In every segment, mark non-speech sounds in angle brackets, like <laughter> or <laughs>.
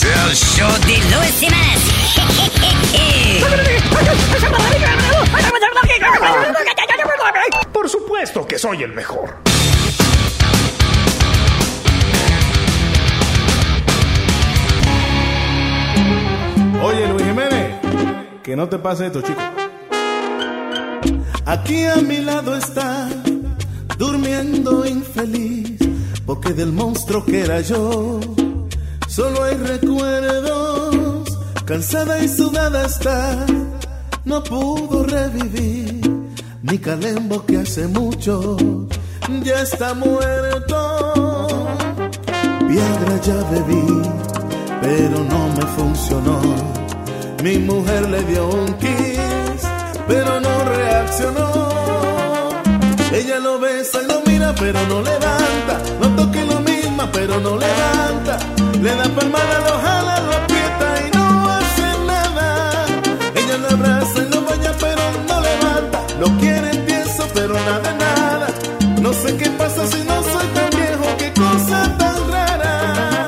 Es el show de Luis Semanas. Por supuesto que soy el mejor. Oye, Luis Jiménez, que no te pase esto, chico. Aquí a mi lado está, durmiendo infeliz, porque del monstruo que era yo, solo hay recuerdos. Cansada y sudada está, no pudo revivir. Mi calembo que hace mucho ya está muerto. Viagra ya bebí, pero no me funcionó. Mi mujer le dio un kiss, pero no reaccionó. Ella lo besa y lo mira, pero no levanta. Pero no levanta. Le da palmada, lo jala, lo aprieta y no hace nada. Ella lo abraza y lo baña, pero no levanta. Lo quiere tieso, pero nada, nada. No sé qué pasa si no soy tan viejo, qué cosa tan rara.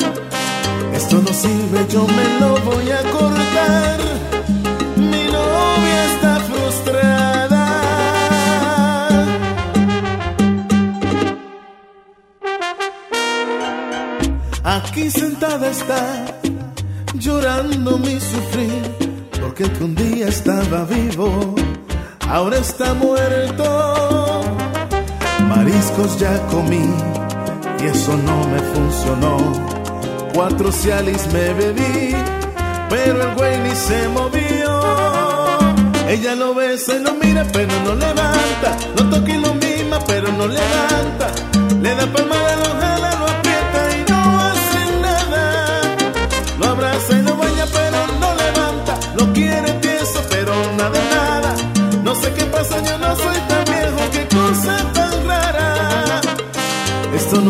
Esto no sirve, yo me lo voy a cortar. Está, llorando mi sufrir, porque que un día estaba vivo, ahora está muerto. Mariscos ya comí y eso no me funcionó. Cuatro cialis me bebí, pero el güey ni se movió. Ella lo besa y lo mira, pero no levanta. Lo toca y lo mima, pero no levanta. Le da palmada, lo jala,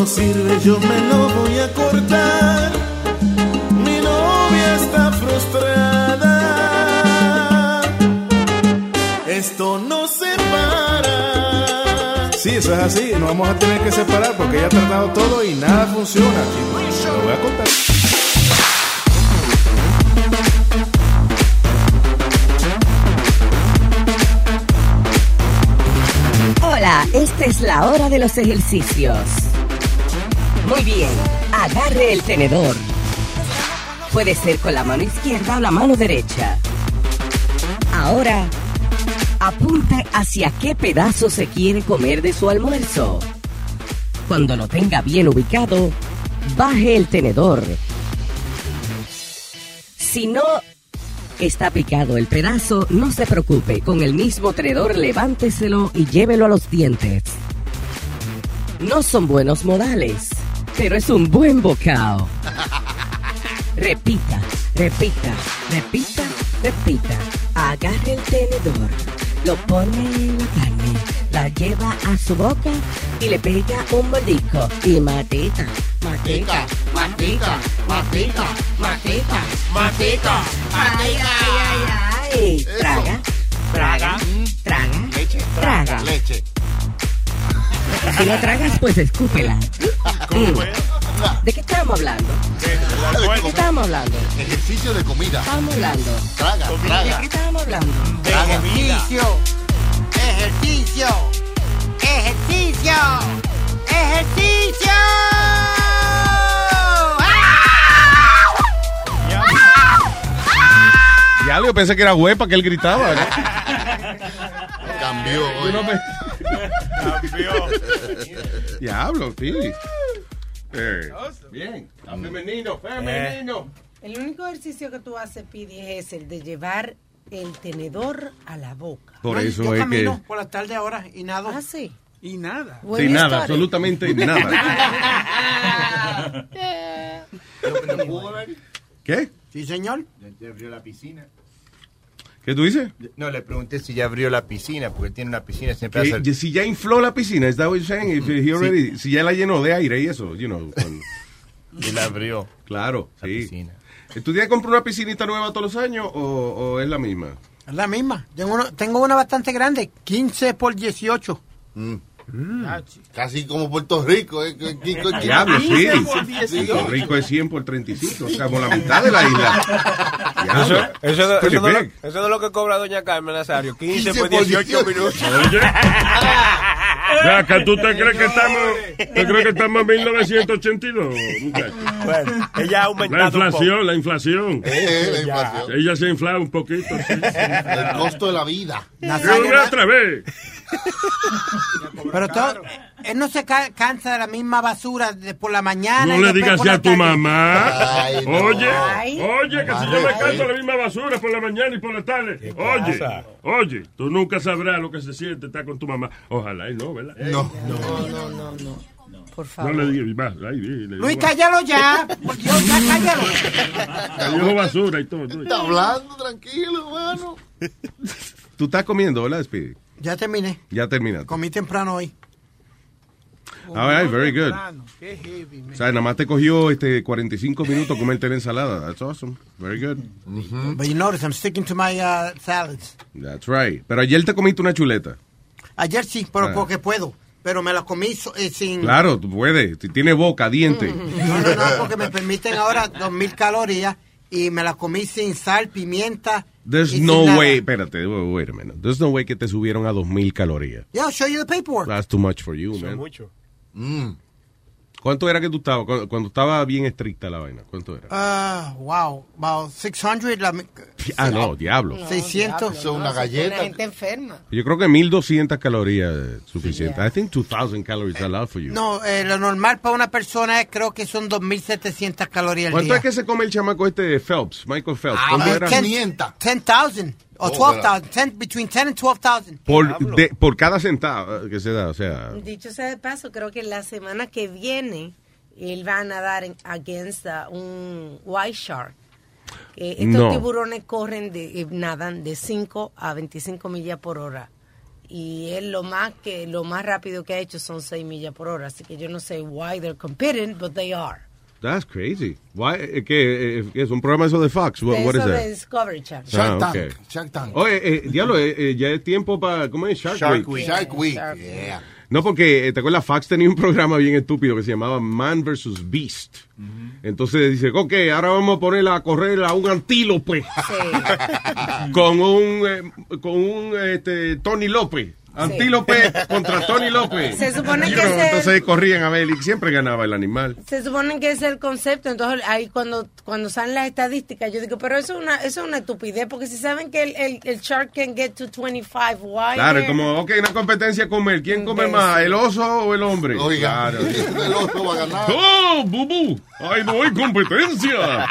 no sirve, yo me lo voy a cortar. Mi novia está frustrada. Esto no se para. Sí, eso es así. Nos vamos a tener que separar porque ella ha tratado todo y nada funciona. Lo voy a contar. Esta es la hora de los ejercicios. Muy bien, agarre el tenedor. Puede ser con la mano izquierda o la mano derecha. Ahora, apunte hacia qué pedazo se quiere comer de su almuerzo. Cuando lo tenga bien ubicado, baje el tenedor. Si no está picado el pedazo, no se preocupe. Con el mismo tenedor, levánteselo y llévelo a los dientes. No son buenos modales, pero es un buen bocado. <laughs> Repita, repita, repita, repita. Agarre el tenedor, lo pone en la carne, la lleva a su boca y le pega un mordisco. Y matita, matita, matita, matita, matita, matita. Ay, ay, ay, ay. Traga, traga, traga, traga. Leche. Si no tragas, pues escúpela. Mm. ¿De qué estábamos hablando? ¿De qué estábamos hablando? Ejercicio de comida. Estábamos hablando. Traga, ¿De traga. qué estábamos hablando? Ejercicio, ejercicio, ejercicio, ejercicio. Ya, yo pensé que era huepa que él gritaba. ¿no? Cambió. Me- Diablo, sí. Eh, bien. Femenino, femenino. El único ejercicio que tú haces, Pidi, es el de llevar el tenedor a la boca. Por No, eso yo es que. camino por la tarde ahora y nado. Ah, sí. Y nada. Sin nada, historia. absolutamente <laughs> nada. <laughs> ¿Qué? Sí, señor. Ya abrió la piscina. ¿Qué tú dices? No, le pregunté si ya abrió la piscina, porque tiene una piscina siempre hace... Si ya infló la piscina, ¿es that what you're saying? If he already- Si ya la llenó de aire y eso, you know. <laughs> Y la abrió. claro, sí. piscina. ¿Tú tienes que comprar una piscinita nueva todos los años o, o es la misma? Es la misma. Tengo, uno- tengo una bastante grande, 15 por 18. Casi como Puerto Rico, ¿eh? Diablo, sí. por 18. Puerto Rico es 100 por 35, o sea, como la mitad de la isla. Eso, eso, de- Pretty eso de lo, eso de lo que cobra doña Carmen Nazario. 15, 15 por por 18 18. minutos. Ya, que tú te crees que estamos, te crees que estamos en 1982, muchacho? Bueno, ella ha La aumentado un poco. inflación, la inflación. Eh, la inflación. Ella se ha inflado un poquito. sí. El costo de la vida. Nazario, Una otra vez. Pero todo, él no se ca- cansa de la misma basura de por la mañana. No y le digas la a tu tarde. mamá. Ay, no. Oye, Ay. oye, que si yo me canto la misma basura por la mañana y por la tarde. Oye, pasa? oye, tú nunca sabrás lo que se siente estar con tu mamá. Ojalá y no, ¿verdad? No. No, no, no, no. Por No favor. le digas más. Luis, no, cállalo ya. Por Dios, ya cállalo. dijo basura y todo. Está hablando, tranquilo, hermano. Tú estás comiendo, ¿verdad, Speedy? Ya terminé. Ya terminaste. Comí temprano hoy. All right, very good. Qué heavy, O sea, nada más te cogió este 45 minutos comerte la ensalada. That's awesome. Very good. But you notice, I'm sticking to my uh, salads. That's right. Pero ayer te comiste una chuleta. Ayer sí, pero Ah. porque puedo. Pero me la comí so- eh, sin... Claro, tú puedes. Tiene boca, diente. No, no, no, porque me permiten ahora 2.000 calorías y me la comí sin sal, pimienta. There's no nada. way. Espérate, wait a minute. There's no way que te subieron a 2000 calorías. Yeah, I'll show you the paperwork. That's too much for you, Eso es man. mucho. Mm. ¿Cuánto era que tú estabas? Cuando, cuando estaba bien estricta la vaina. ¿Cuánto era? Ah, wow, about 600, la, ah, no, diablo. 600. Eso es una Una galleta. gente enferma. Yo creo que 1200 calorías es suficiente. I think 2000 calories allowed for you. No, eh, lo normal para una persona es, creo que son 2.700 calorías al ¿Cuánto día. es que se come el chamaco este Phelps? Michael Phelps. Ah, ¿Cuánto más era? que 500. 10,000 o Oh, 12,000, 10 between 10 and 12,000. Por, de- por cada centavo que se da, o sea. Dicho sea de paso, creo que la semana que viene él va a nadar en, against uh, un white shark. Eh, estos No. tiburones corren de, eh, nadan de 5 a 25 millas por hora. Y él lo más que lo más rápido que ha hecho son 6 millas por hora. Así que yo no sé why they're competing, but they are. That's crazy. Why, eh, ¿qué, eh, qué es un programa eso de Fox? What, what is Eso that? de Discovery Channel. Shark Ah, Tank. ok. Shark Tank. Oye, eh, diablo, eh, eh, ya es tiempo para. ¿Cómo es? Shark, Shark Week. Week. Shark Week. Shark Yeah. No, porque, eh, ¿te acuerdas? Fox tenía un programa bien estúpido que se llamaba Man vs. Beast. Entonces dice, ok, ahora vamos a poner a correr a un antílope Sí. <laughs> con un, eh, con un este, Tony López. Antílope contra Tony López. Se supone You que ese- Entonces corrían a ver y siempre ganaba el animal. Se supone que ese es el concepto, entonces ahí cuando cuando salen las estadísticas, yo digo, pero eso es una eso es una estupidez, porque si saben que el, el, el shark can get to 25, why? Claro, es como, ok, una competencia comer. ¿Quién come más, el oso o el hombre? Oiga, Claro. <laughs> el oso va a ganar. ¡Oh, bubu! ¡Ay, no hay competencia!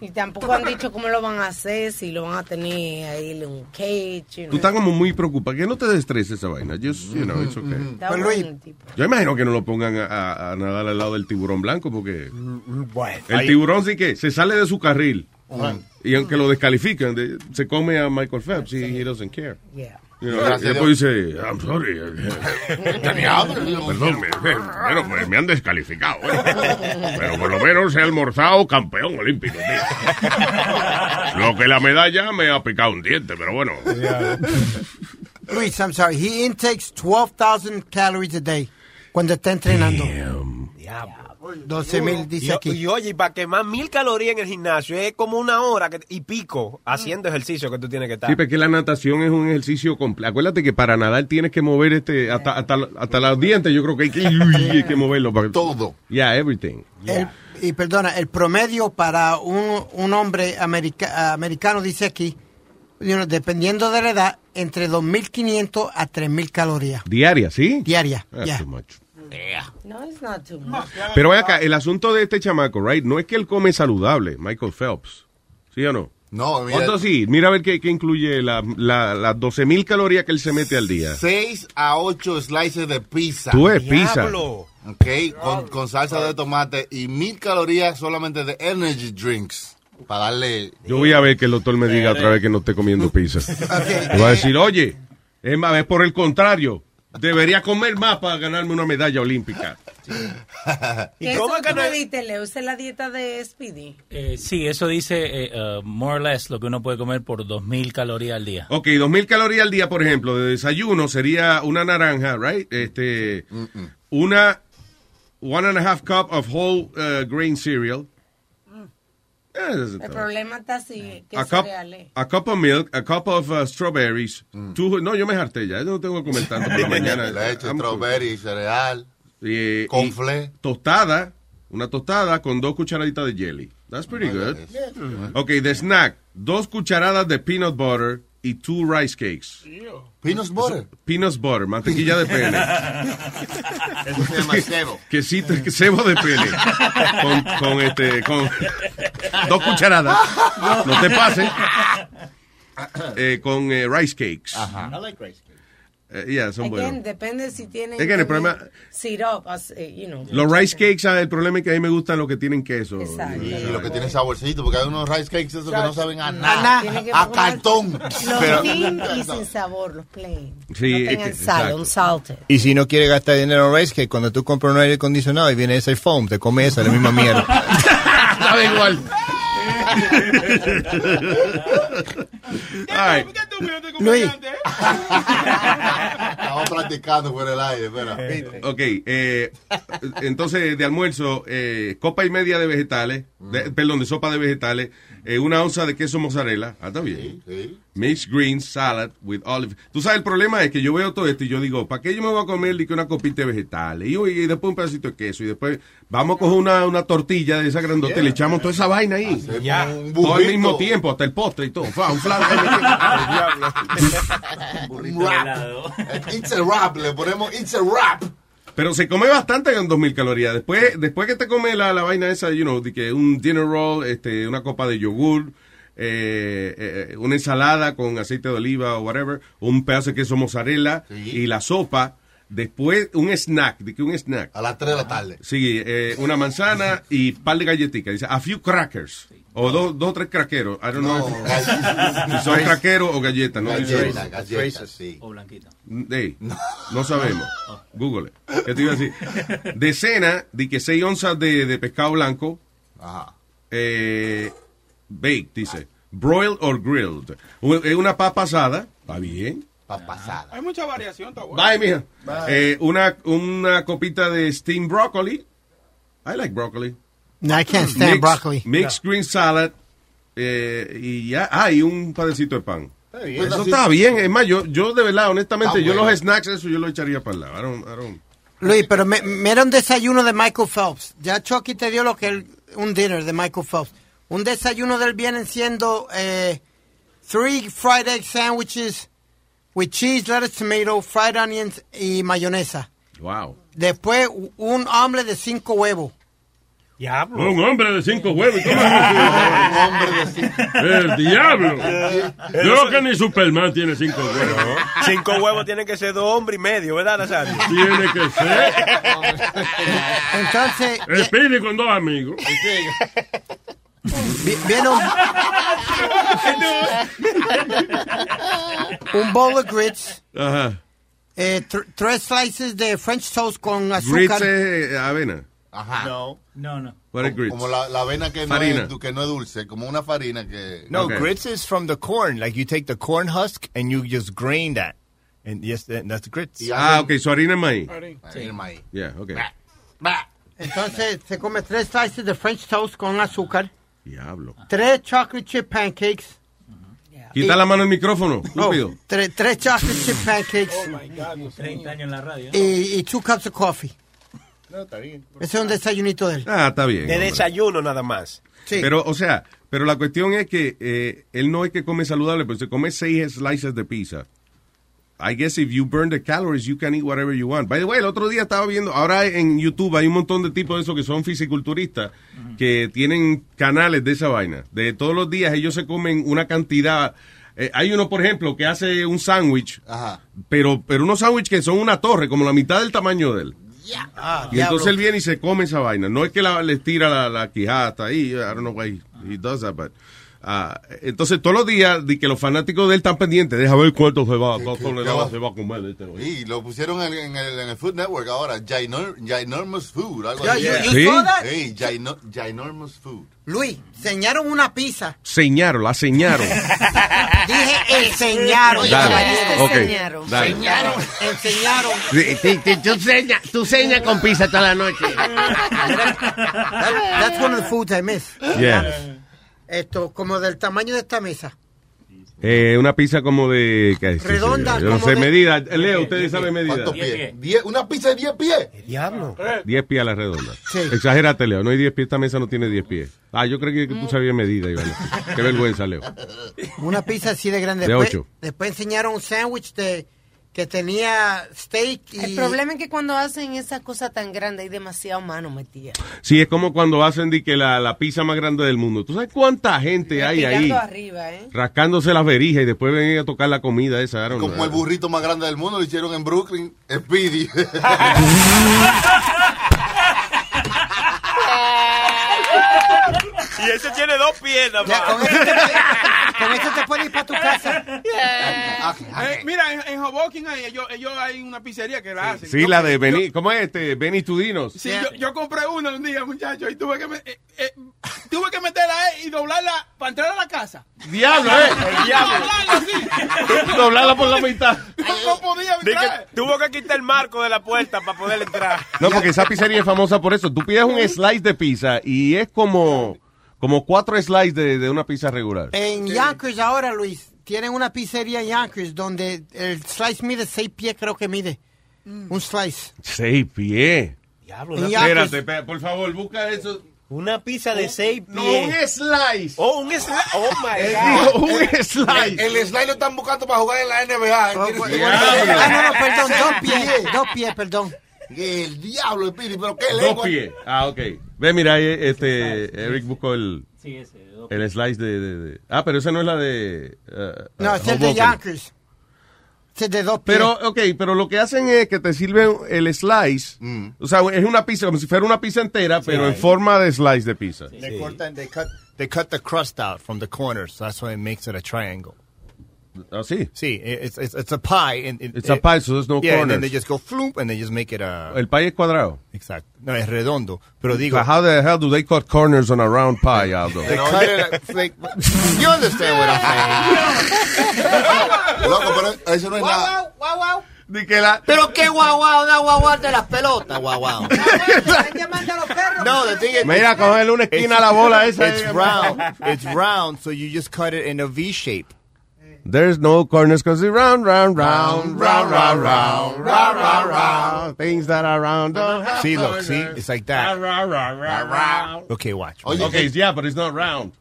Y tampoco han dicho cómo lo van a hacer, si lo van a tener ahí en un cage. you know. Tú estás como muy preocupado. Que no te estreses esa vaina. Just, you know, it's okay. Pues, bueno. Yo imagino que no lo pongan a, a- nadar al lado del tiburón blanco porque Bueno, el ahí- tiburón sí que se sale de su carril. Y aunque lo descalifican, de- se come a Michael Phelps y he doesn't care. Yeah. Gracias después dice, I'm sorry. <laughs> Tenía hambre. Perdón, me, me- pues me han descalificado. ¿eh? Pero por lo menos he almorzado campeón olímpico, tío. Lo que la medalla me ha picado un diente, pero bueno. Luis, I'm sorry. He intakes 12,000 calories a day cuando está entrenando. Diablo. 12,000 dice aquí. y oye, y para quemar mil calorías en el gimnasio es como una hora que- y pico haciendo ejercicio que tú tienes que estar. Sí, porque la natación es un ejercicio completo. Acuérdate que para nadar tienes que mover este hasta, hasta, hasta los dientes. Yo creo que hay que, hay que moverlo. Para, Todo. Yeah, everything. El- y perdona, el promedio para un, un hombre america- americano dice aquí, you know, dependiendo de la edad, entre 2.500 a 3.000 calorías Diaria, ¿sí? diarias. That's ya. too No, it's not too much. Pero ve acá, el asunto de este chamaco, right? No es que él come saludable, Michael Phelps. ¿Sí o no? No, mira, ¿Cuánto sí? Mira a ver qué, qué incluye la- la- las 12 mil calorías que él se mete al día. 6 a 8 slices de pizza. Tú es pizza. Diablo. Ok, con, con salsa de tomate y mil calorías solamente de energy drinks. Para darle. Yo voy a ver que el doctor me diga otra vez que no esté comiendo pizza. Ok. Me va a decir, oye, es más, es por el contrario. Debería comer más para ganarme una medalla olímpica. <laughs> ¿Y cómo que no diste, Leo? ¿Esa es la dieta de Speedy? Eh, sí, eso dice eh, uh, more or less lo que uno puede comer por 2.000 calorías al día. Ok, 2000 calorías al día, por ejemplo, de desayuno sería una naranja, right? Este, una one and a half cup of whole uh, grain cereal. Eh, El problema está así, que a cup, cereales. a cup of milk, a cup of uh, strawberries. two- no, yo me harté ya, yo no tengo que comer tanto por la <laughs> mañana. Leche, strawberry, cereal. Eh, Conflé. y Tostada, una tostada con dos cucharaditas de jelly. That's pretty good. Ok, de snack, dos cucharadas de peanut butter y two rice cakes. Peanut butter. Peanut butter, mantequilla de pene. <laughs> Eso se llama cebo. Quesito, cebo de pene. Con, con este, con dos cucharadas. No te pases. <laughs> Eh, con eh, rice cakes. I like rice. Eh, yeah, son Again, buenos. depende si tienen Again, el problema- syrup, as- eh, you know. Los rice cakes, ah, el problema es que a mí me gustan los que tienen queso. Exacto. Y lo que tiene saborcito, porque hay unos rice cakes esos que no saben a nada. A cartón. Los thin y sin sabor, los plain. Sí, no es tengan que- sal, exacto. un salted. Y si no quiere gastar dinero en rice cake, cuando tú compras un aire acondicionado y viene ese foam, te come esa, la misma mierda. <laughs> Sabe igual. <laughs> Ay. Luis. <laughs> Estamos practicando por el aire, espera. Ok, eh, entonces de almuerzo, eh, copa y media de vegetales, de- perdón, de sopa de vegetales, eh, una onza de queso mozzarella, ah, está bien. Mixed greens, salad with olive. Tú sabes, el problema es que yo veo todo esto y yo digo, ¿para qué yo me voy a comer di que una copita de vegetales? Y, y después un pedacito de queso y después vamos a coger una, una tortilla de esa grandota y le echamos toda esa vaina ahí. Ya. Todo al mismo tiempo, hasta el postre y todo. Fa, un flan. <laughs> <laughs> Un. It's a wrap, le ponemos it's a wrap. Pero se come bastante con 2000 calorías. Después, después que te come la, la vaina esa, you know, de que un dinner roll, este, una copa de yogur, eh, eh, una ensalada con aceite de oliva o whatever, un pedazo de queso mozzarella y la sopa. Después un snack, de que un snack. A las 3 de la tarde. Sí, eh, una manzana y par de galletitas. Dice, a few crackers. O dos, dos o tres craqueros. I don't know. si <laughs> <laughs> son craqueros o galletas. No. Galletas, galletas, sí. O blanquita. No. sabemos. Google. ¿Qué te iba a decir? De cena, di que 6 onzas de, de pescado blanco. Ajá. Eh, baked, dice. Broiled or grilled. Es una papa asada. Está bien. Papa asada. Hay mucha variación, está bueno. Bye, mija. Bye. Eh, una, una copita de steamed broccoli. I like broccoli. No, I can't stand Mixed- broccoli. Mixed green salad. eh, y ya. Ah, y un padecito de pan. bien. Eso Así- está bien. Es más, yo, yo de verdad, honestamente, Está yo bueno. los snacks, eso yo lo echaría para el lado. I don't- I don't- Luis, pero me, me era un desayuno de Michael Phelps. Ya Chucky te dio lo que él- un dinner de Michael Phelps. Un desayuno del vienen siendo eh, three fried egg sandwiches with cheese, lettuce, tomato, fried onions y mayonesa. Wow. Después un omelette de cinco huevos. Un hombre de cinco huevos. ¿cómo <laughs> es eso? El diablo. Yo creo que ni Superman tiene cinco huevos. Cinco huevos tienen que ser dos hombres y medio, ¿verdad, Nazario? Tiene que ser. Entonces, El Speedy con dos amigos. vi- viene un, un bowl of grits, Ajá. eh, tr- tres slices de French toast con Grits azúcar. es eh, avena. Ajá. No. No, no. What is grits? Como la, la avena que no, Farina. es, que no es dulce, como una farina que... No, Okay. grits is from the corn. Like you take the corn husk and you just grain that. And yes, that, that's grits. Ah, ok, su harina es maíz. El maíz. Yeah, ok. Entonces se come tres slices de French toast con azúcar, Diablo. tres chocolate chip pancakes, Quita la mano el micrófono, oh, estúpido. tres, tres chocolate chip pancakes 30 años en la radio. y, y two cups of coffee. No, está bien. Ese es un desayunito de él. Ah, está bien. De hombre. desayuno nada más. Sí. Pero, o sea, pero la cuestión es que eh, él no es que come saludable, pero se come seis slices de pizza. I guess if you burn the calories, you can eat whatever you want. By the way, el otro día estaba viendo, ahora en YouTube hay un montón de tipos de esos que son fisiculturistas que tienen canales de esa vaina. De todos los días ellos se comen una cantidad. eh, hay uno, por ejemplo, que hace un sándwich, Ajá. pero, pero unos sándwiches que son una torre, como la mitad del tamaño de él. Ah, Y entonces él viene y se come esa vaina. No es que la, le tira la, la quijada hasta ahí. I don't know why he does that, but, ah, entonces todos los días de que los fanáticos de él están pendientes, deja ver cuánto se va, se va a comer este. Y lo pusieron en, en el, en el Food Network ahora, Ginor- Ginormous Food. Algo Ya, así. you- you ¿Sí? Gino- Ginormous Food. Luis, señaron una pizza. Señaron, la señaron. <laughs> Dije enseñaron. Dale, caballero. ok, Enseñaron. dale. Enseñaron. Enseñaron. Sí, sí, sí, Tú señas tú seña con pizza toda la noche. <laughs> That- that's one of the foods I miss. Yeah. Esto, como del tamaño de esta mesa. Eh, una pizza como de... ¿qué es? Redonda, Yo no como sé, de- medida. Leo, ustedes saben medida. ¿Cuántos pies? Diez- ¿Una pizza de 10 pies? Diablo. 10 pies a la redonda. Sí. Exagérate, Leo. No hay 10 pies. Esta mesa no tiene 10 pies. Ah, yo creí que tú sabías medida, Iván. Qué vergüenza, Leo. Una pizza así de grande. De después, ocho. Después enseñaron un sándwich de que tenía steak y... El problema es que cuando hacen esa cosa tan grande hay demasiado mano metida. Sí, es como cuando hacen de que la, la pizza más grande del mundo. ¿Tú sabes cuánta gente hay ahí arriba, ¿eh? rascándose las verijas y después ven a tocar la comida esa? Como know. el burrito más grande del mundo lo hicieron en Brooklyn, Speedy. <laughs> <laughs> Y ese tiene dos piernas, Ya, con, eso te, con eso te puedes ir para tu <laughs> casa. Eh, mira, en, en Hoboken hay, ellos, ellos hay una pizzería que la hacen. Sí, Yo- la de yo- Beni, ¿cómo es este? Beni Tudinos. Sí, yo, yo compré una un día, muchacho, y tuve que, me- eh, eh, tuve que meterla ahí y doblarla para entrar a la casa. Diablo, ¿eh? El diablo. Doblarla. <laughs> Doblarla por la mitad. No, podía Di que entrar. tuvo que quitar el marco de la puerta para poder entrar. No, porque esa pizzería es famosa por eso. Tú pides un slice de pizza y es como, como cuatro slices de, de una pizza regular. En Yonkers ahora, Luis, tienen una pizzería en Yonkers donde el slice mide seis pies, creo que mide. Un slice. Seis pies. Diablo. Espérate, espérate, por favor, busca eso. Una pizza de seis No, pies. un slice. Oh, un slice. Oh, my Él God. dijo un slice. El slide lo están buscando para jugar en la NBA. Oh, Él bueno, quiere- Ah, no, no, perdón, dos <laughs> pies, dos pies, perdón. El diablo, Speedy, pero qué Dos lengua. pies. Ah, ok. Ve, mira, ahí, este, Eric buscó el, Sí, ese. dos el slice de, de- de- Ah, pero esa no es la de... uh, No, uh, es el de. Yonkers. De dos pies. Pero, ok, pero lo que hacen es que te sirven el slice. O sea, es una pizza, como si fuera una pizza entera, pero en forma de slice de pizza. They, cortan, they, cut, they cut the crust out from the corners. So that's why it makes it a triangle. ¿Ah, sí? See, it's, it's, it's a pie. And it, It's a pie, so there's no yeah, and then corners. they just go floop and they just make it a... El pie es cuadrado. Exacto. No, es redondo. Pero digo... But how the hell do they cut corners on a round pie, Aldo? They cut it like... You understand what I'm saying? Loco, pero eso no es nada. Guau, guau. Di que la- Pero qué guau guau, da guau guau de las pelotas, guau. <laughs> No, the thing is... Mira, cogerle una esquina a la bola <laughs> esa. It's round. It's round, so you just cut it in a V shape. There's no corners because it's round, round, round, round, round, round, round, round, round. Things that are round don't have See, look, corners. see? It's like that. Round, round, round, round. Okay, watch. Oye, Okay, yeah, but it's not round.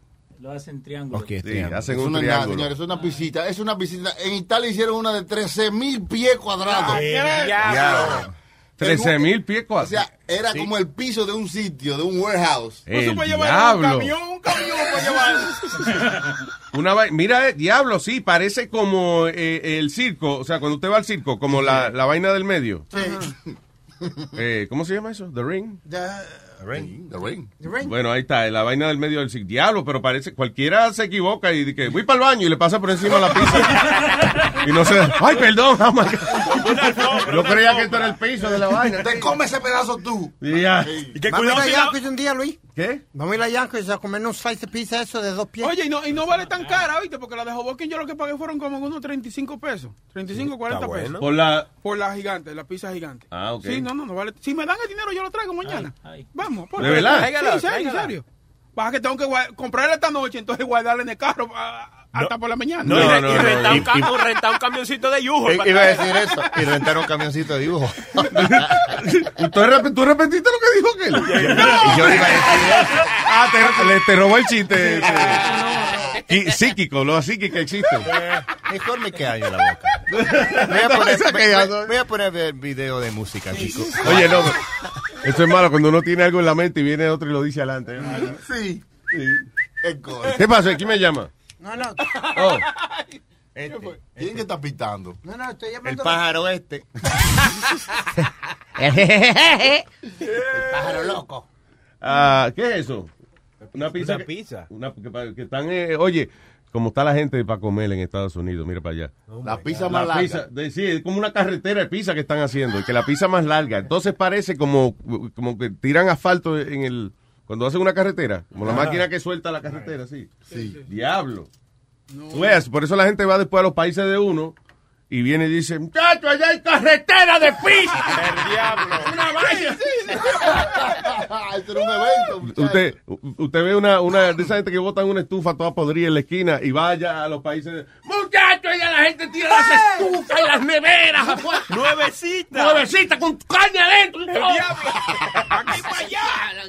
Lo hacen triángulo. Okay, Sí, triangle. hacen Eso un es nada, triángulo. señores, es una piscita, es una. En Italia hicieron una de 13 mil pies cuadrados. Diablo. 13 mil pies O sea, era como el piso de un sitio, de un warehouse. No se El puede llevar un diablo. camión, un camión para llevar. <laughs> Una vai- Mira, eh, diablo, sí, parece como eh, el circo. O sea, cuando usted va al circo, como la, la vaina del medio. Eh, ¿Cómo se llama eso? The Ring. The ring. The ring. Bueno, ahí está, la vaina del medio del circo. Diablo, pero parece, cualquiera se equivoca y dice, voy para el baño y le pasa por encima la pizza. <laughs> y no se ay, perdón, oh my God. Yo creía que esto era el piso de la vaina. Te come ese pedazo tú. Y ya. Y que Vamos a cuidado ir si a la- un día, Luis. ¿Qué? Vamos a ir a Yonkers a comer un slice de pizza eso de dos pies. Oye, y no, y no vale tan cara, ¿viste? Porque la de Hoboken yo lo que pagué fueron como unos 35 pesos. 35, 40 Está pesos. bueno. Por la... Por la gigante, la pizza gigante. Ah, ok. Sí, no, no, no vale. Si me dan el dinero, yo lo traigo mañana. Ay, ay. Vamos. por ¿De verdad? Sí, en serio, en serio. Pasa que tengo que guard- comprarla esta noche, entonces guardarla en el carro ah, hasta por la mañana. No, No, y, re- no, y no. rentar, Y- un, ca- un camioncito de yujo. Iba a decir eso. Y rentar un camioncito de dibujo. <laughs> ¿Tú, rep- tú repetiste lo que dijo aquel? Y yo iba a decir eso. Ah, te, le- te robó el chiste. sí. Y psíquico, lo psíquico existe. Mejor me en la boca. Voy a poner, voy- voy a poner ver video de música, chicos. Oye, no, eso es malo cuando uno tiene algo en la mente y viene otro y lo dice adelante. Sí. ¿Qué pasa? ¿Quién me llama? No, no. Oh. <laughs> ¿Quién que está pitando? No, no, estoy El llamando. pájaro este. <laughs> El pájaro loco. Ah, ¿Qué es eso? Una pizza. Una que- pizza. una- que, que están, eh, oye, como está la gente para comer en Estados Unidos, mira para allá. La pizza más La larga. pizza, de- sí, es como una carretera de pizza que están haciendo, y que la pizza más larga. Entonces parece como, como que tiran asfalto en el... Cuando hacen una carretera, como la máquina que suelta la carretera, sí. Diablo. Tú ves, por eso la gente va después a los países de uno y viene y dice, muchacho, allá hay carretera de pizza. <laughs> El diablo. Una vaina. <laughs> Este era un evento. muchacho. Usted, usted ve una, una de esa gente que botan una estufa toda podrida en la esquina y vaya a los países de, Muchachos, ya la gente tira las estufas y las neveras afuera. Nuevecita. Nuevecita con caña adentro. El diablo. Aquí para allá.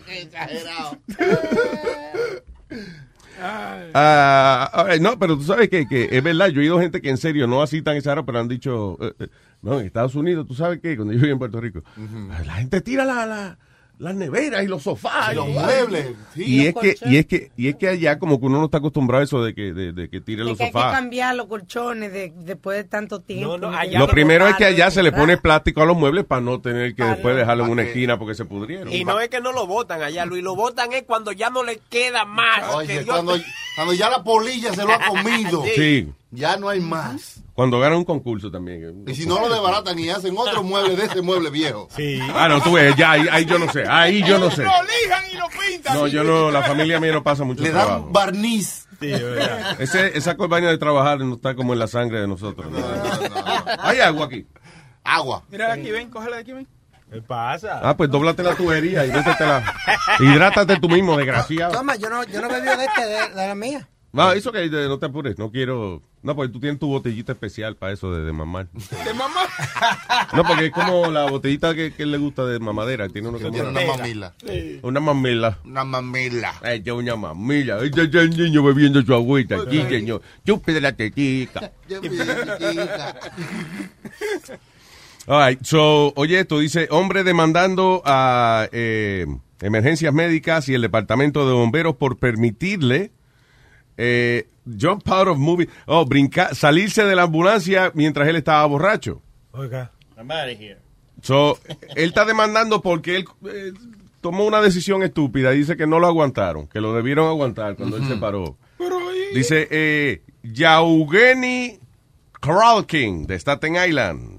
Qué exagerado. <laughs> Ah, ah, no, pero tú sabes que, que es verdad, yo he oído gente que en serio no así tan exagerado, pero han dicho, eh, eh, no, en Estados Unidos, tú sabes que cuando yo viví en Puerto Rico, la gente tira la, la- las neveras y los sofás. Y los muebles. Sí. Y es, que, y, es que, y es que allá como que uno no está acostumbrado a eso de que, de, de que tire De los que hay que sofás. cambiar los colchones de- después de tanto tiempo. no, ¿me allá? Lo primero es que allá se le pone plástico a los muebles para no tener que después dejarlo en una esquina porque se pudrieron. Y no es que no lo votan allá, Luis. Lo votan es cuando ya no le queda más. Oye, cuando, cuando ya la polilla se lo ha comido, <laughs> Sí, ya no hay más. Cuando ganan un concurso también. Y si no lo desbaratan y hacen otro mueble de ese mueble viejo. Sí. Ah, no, tú ves, ya ahí, ahí yo no sé, ahí yo no sé. Lo lijan y lo pintan. No, yo no, la familia mía no pasa mucho Le trabajo. dan barniz. Sí. Ese, esa vaina de trabajar no está como en la sangre de nosotros. Hay agua aquí. Agua. Mira aquí, ven, cógela de aquí, ven. ¿Qué pasa? Ah, pues dóblate la tubería y métetela. Hidrátate tú mismo, desgraciado. Toma, yo no, yo no bebí de este, de, de la mía. Va, eso que no te apures, no quiero... No, porque tú tienes tu botellita especial para eso de, de mamar. De mamá. <laughs> No, porque es como la botellita que, que le gusta de mamadera. Tiene uno como Tiene una mamila. una mamila. Una mamila. Ay, ya una mamila. Ay, ya, ya el niño bebiendo su agüita aquí, señor. Chupe de la tetica. <laughs> <laughs> All right, so, oye, esto dice, hombre demandando a eh, emergencias médicas y el departamento de bomberos por permitirle eh, jump out of movie, oh, brincar, salirse de la ambulancia mientras él estaba borracho. Oiga. I'm out of here. So, él está demandando porque él eh, tomó una decisión estúpida. Dice que no lo aguantaron, que lo debieron aguantar cuando él se paró. Dice, eh, Yaugeni King de Staten Island.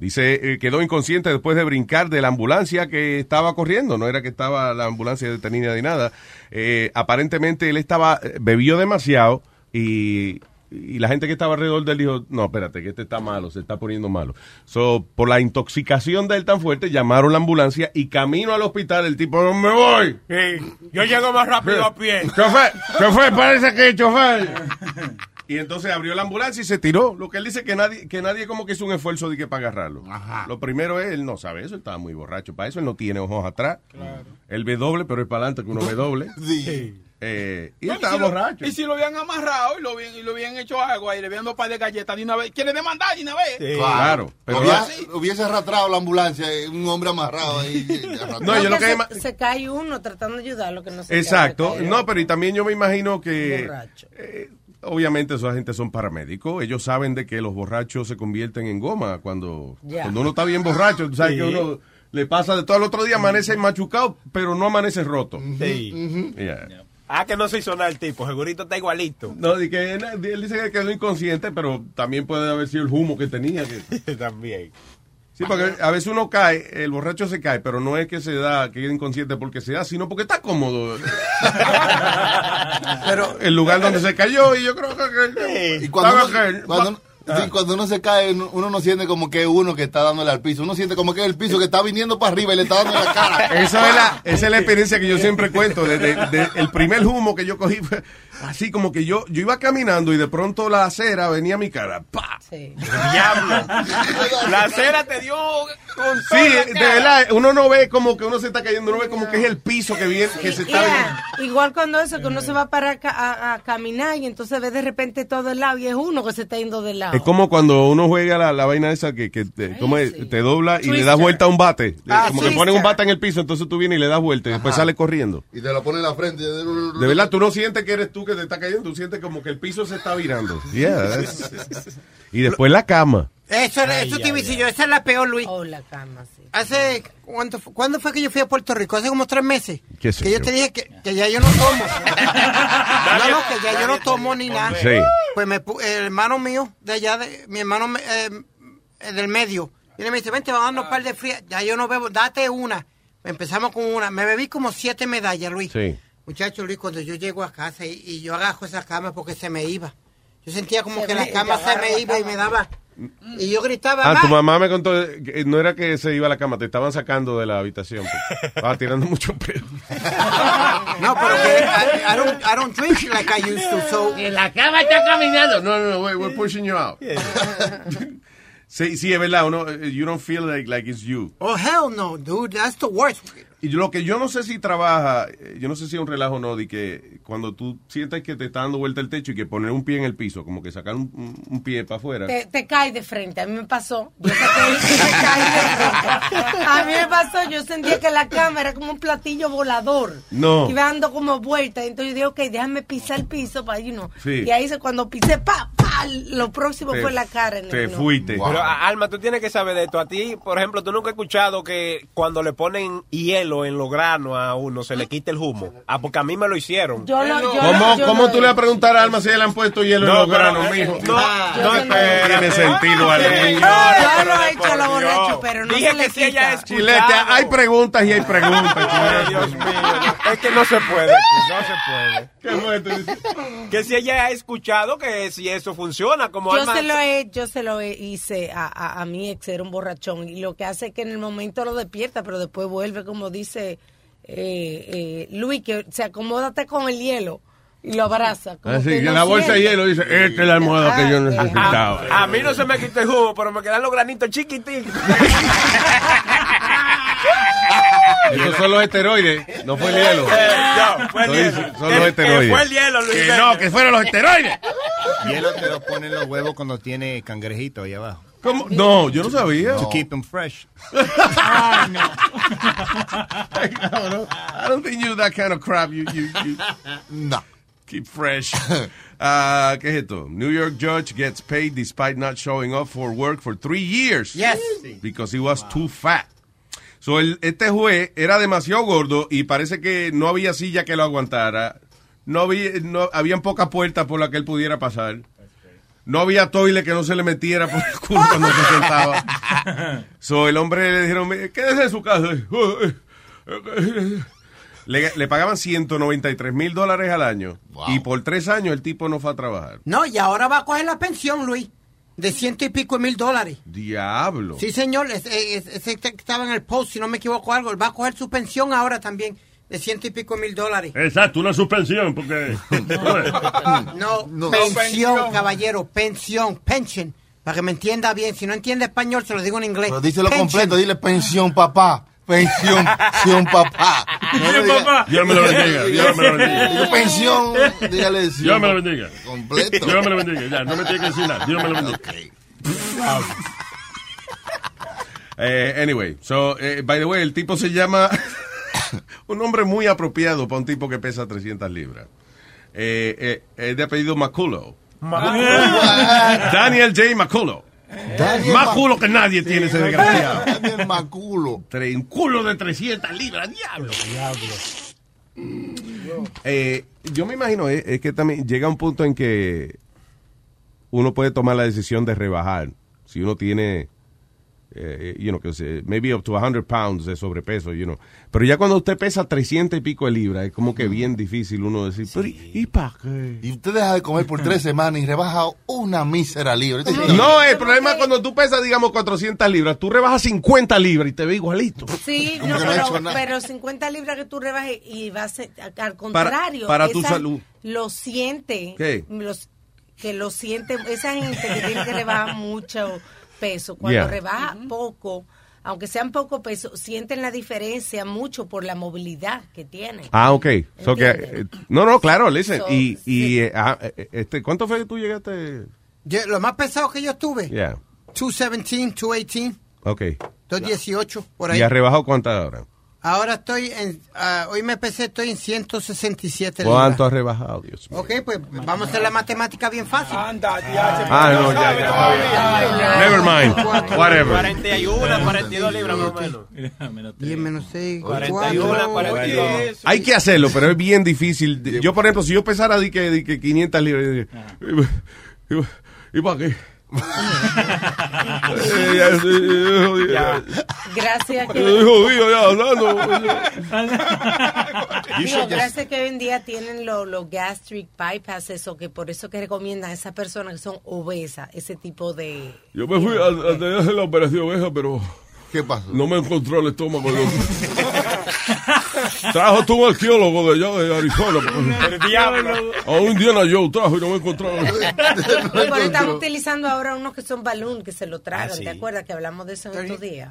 Dice, eh, quedó inconsciente después de brincar de la ambulancia que estaba corriendo. No era que estaba la ambulancia detenida ni nada. Eh, aparentemente él estaba, eh, bebió demasiado y, y la gente que estaba alrededor de él dijo, no, espérate, que este está malo, se está poniendo malo. So, por la intoxicación de él tan fuerte, llamaron la ambulancia y camino al hospital el tipo, no me voy. Yo llego más rápido a pie. Chofer, chofer, parece que chofer. <laughs> Y entonces abrió la ambulancia y se tiró. Lo que él dice que nadie, que nadie como que hizo un esfuerzo de que para agarrarlo. Lo primero es, él no sabe eso, él estaba muy borracho. Para eso él no tiene ojos atrás. Él ve doble, pero es para adelante que uno ve doble. <laughs> Sí. Eh, y No, estaba si lo- borracho. y si lo habían amarrado y lo habían, y lo habían hecho agua y le habían dado un par de galletas de una vez, quiere demandar de una vez. Claro, pero hubiese arrastrado la ambulancia, eh, un hombre amarrado ahí. eh. <laughs> No, yo lo que se, cae uno tratando de ayudarlo que no se Exacto. cae, se cae. No, pero y también yo me imagino que... Borracho. eh, obviamente esa gente son paramédicos. Ellos saben de que los borrachos se convierten en goma cuando, cuando uno está bien borracho. Tú sabes Sí. que uno le pasa de todo el otro día, amanece machucado, pero no amanece roto. Sí. Yeah. Ah, que no se hizo nada el tipo. Segurito está igualito. No, di que él él dice que quedó inconsciente, pero también puede haber sido el humo que tenía. que- <laughs> También. Sí, porque a veces uno cae, el borracho se cae, pero no es que se da, que queda inconsciente porque se da, sino porque está cómodo. <laughs> pero el lugar donde se cayó, y yo creo que... Y cuando uno, que- cuando, Ah. sí, cuando uno se cae, uno, no siente como que es uno que está dándole al piso. Uno siente como que es el piso que está viniendo para arriba y le está dando en la cara. Esa es la, esa es la experiencia que yo siempre cuento. Desde de- el primer humo que yo cogí fue, así como que yo, yo iba caminando y de pronto la acera venía a mi cara. ¡Pa! Diablo. <laughs> La acera te dio con Sí, de verdad, uno no ve como que uno se está cayendo, uno ve como que es el piso que viene, que se está Yeah. Igual cuando eso, que uno se va para a, a caminar y entonces ve de repente todo el lado y es uno que se está yendo del lado. Es como cuando uno juega la, la vaina esa que, que te, te dobla y le das vuelta a un bate. Ah, como que ponen un bate en el piso, entonces tú vienes y le das vuelta y después Ajá. sales corriendo. Y te lo pone en la frente. De verdad, tú no sientes que eres tú que te está cayendo, tú sientes como que el piso se está virando. <laughs> Yeah, y después la cama. Eso, Ay, eso te ay, iba a decir yo, esa es la peor, Luis. Oh, la cama, sí. Hace, ¿cuánto, ¿cuándo fue que yo fui a Puerto Rico? Hace como tres meses. ¿Qué sé que yo, yo? te dije que, que ya yo no tomo. <laughs> no, no, que ya yo no tomo ni nada. Sí. Pues me, el hermano mío de allá, de, mi hermano eh, del medio, y me dice, vente, vamos a darnos un par de frías. Ya yo no bebo, date una. Empezamos con una. Me bebí como siete medallas, Luis. Sí. Muchacho Luis, cuando yo llego a casa y, y yo agajo esa cama porque se me iba. Yo sentía como Se que me- la cama se me iba y me daba. Y yo gritaba, Ah, tu mamá me contó, que no era que se iba a la cama, te estaban sacando de la habitación. Estaba tirando mucho pelo. <laughs> No, pero que I, I don't, I don't drink like I used to, so... La cama está caminando. No, no, no, we're, we're pushing you out. sí, sí, es verdad, uno, eh, you don't feel like, like it's you. Oh, hell no, dude, that's the worst. Y lo que yo no sé si trabaja, eh, yo no sé si es un relajo o no, de que cuando tú sientes que te está dando vuelta el techo y que poner un pie en el piso, como que sacar un, pie para afuera. Te, te cae de frente. A mí me pasó. Yo saqué <laughs> me caí de frente. A mí me pasó. Yo sentía que la cama era como un platillo volador. No. Iba dando como vuelta. Entonces yo dije, ok, déjame pisar el piso para you know. Sí. Y ahí cuando pisé, pa, lo próximo Te- fue la cara. En el, no. Pero, a- Alma, tú tienes que saber de esto. A ti, por ejemplo, tú nunca has escuchado que cuando le ponen hielo en los granos a uno, se le quita el humo. Ah, porque a mí me lo hicieron. Yo lo- yo ¿Cómo, yo cómo lo- tú le vas a preguntar a Alma si le han puesto hielo No, en los pero, granos, eh, mijo? no, no, no espérate. tiene sentido, Alma. Yo lo he hecho a los borrachos, pero no Dije se le que si ella. Chilete, hay preguntas y hay preguntas. Dios mío. Es que no se puede. No se puede. <laughs> Que si ella ha escuchado que si eso funciona, como Yo Alma- se lo he, yo se lo he- hice a, a, a mi ex, era un borrachón, y lo que hace es que en el momento lo despierta, pero después vuelve, como dice eh, eh, Luis, que se acomódate con el hielo y lo abraza. como Así, que no la bolsa de hielo dice, esta es la almohada que yo necesitaba. A, a mí no se me quita el jugo, pero me quedan los granitos chiquititos. <laughs> Esos son los esteroides, no fue el hielo. Eh, no, fue el hielo. Son Que- los que esteroides. fue el hielo, Luis Que no, que fueron los esteroides. Hielo te lo ponen los huevos cuando tiene cangrejito ahí abajo. ¿Cómo? No, yo no sabía. To keep them fresh. I don't think you that kind of crap. You, you, you no. Keep fresh. <laughs> Ah, ¿Qué es esto? New York judge gets paid despite not showing up for work for three years. Yes. Because he was too fat. So el, este juez era demasiado gordo y parece que no había silla que lo aguantara. No había, no, habían pocas puertas por las que él pudiera pasar. No había toile que no se le metiera por el culo cuando se sentaba. <laughs> So el hombre le dijeron, "Mire, quédese en su casa. Le, le pagaban 193 mil dólares al año. Y por tres años el tipo no fue a trabajar. No, y ahora va a coger la pensión, Luis, de ciento y pico de mil dólares. Diablo. Sí, señor, ese, ese- ese que estaba en el post, si no me equivoco algo, él va a coger su pensión ahora también, de ciento y pico de mil dólares. Exacto, una suspensión, porque... <laughs> No, No. pensión, caballero, pensión, pension, para que me entienda bien. Si no entiende español, se lo digo en inglés. Pero díselo Pension. completo, dile pensión papá. Pensión, pensión papá. No diga- Dios me lo bendiga, Dios me lo bendiga. Digo pensión, dígale Dios me lo bendiga. Completo. Dios me lo bendiga. Ya, no me tiene que decir nada. Dios me lo bendiga. Eh, anyway, so, eh, by the way, el tipo se llama <coughs> un nombre muy apropiado para un tipo que pesa 300 libras. Eh, eh, es de apellido Maculo. Daniel J. Maculo. Daniel Más Ma- culo que nadie tiene ese desgraciado. <laughs> Daniel Maculo. Tre- Un culo de 300 libras, diablo. Eh, yo me imagino eh, es que también llega un punto en que uno puede tomar la decisión de rebajar si uno tiene eh, you know, que maybe up to 100 pounds de sobrepeso, you know. Pero ya cuando usted pesa 300 y pico de libras, es como que bien difícil uno decir, pero ¿y, y pa' qué? Y usted deja de comer por tres semanas y rebaja una mísera libra. No, el problema es cuando tú pesas, digamos, 400 libras, tú rebajas 50 libras y te ves igualito. Sí, no, que no pero, hecho nada. pero 50 libras que tú rebajes y vas a- al contrario. para tu esa- salud. Lo siente. ¿Qué? Los, que lo siente, esa gente que tiene que rebajar mucho peso, cuando Yeah. rebaja poco, aunque sean poco peso, sienten la diferencia mucho por la movilidad que tienen. Ah, ok. So que, eh, no, no, claro, listen. So, y, y eh, ah, eh, este, ¿cuánto fue que tú llegaste? Yo- lo más pesado que yo tuve, Yeah, 217, 218, ok. 218, por ahí. ¿Y has rebajado cuántas ahora? Ahora estoy en, ah, hoy me pesé, estoy en 167 ¿Cuánto has rebajado, Dios mío? Ok, pues vamos a hacer la matemática bien fácil. Anda, Ah, no, ya, ya. Never mind. Whatever. 41, 42 libras más o menos. 10 menos 6, 41, 42. Hay que hacerlo, pero es bien difícil. Yo, por ejemplo, si yo pesara di que, di que 500 libras, ¿y, y, y para qué? Ya. Gracias <laughs> que... Jodido, ya, hablando. Digo, gracias que hoy en día tienen los gastric bypass, eso que por eso que recomiendan a esas personas que son obesas, ese tipo de... Yo me fui a, a tener hacer la operación oveja, pero. ¿Qué pasó? No me encontró el estómago. <laughs> trajo tú un arqueólogo de allá de Arizona. <laughs> El diablo. A un Indiana Joe trajo y no me encontraron. <laughs> Pero están utilizando ahora unos que son balloon, que se lo tragan, Ah, sí. ¿te acuerdas que hablamos de eso en estos días?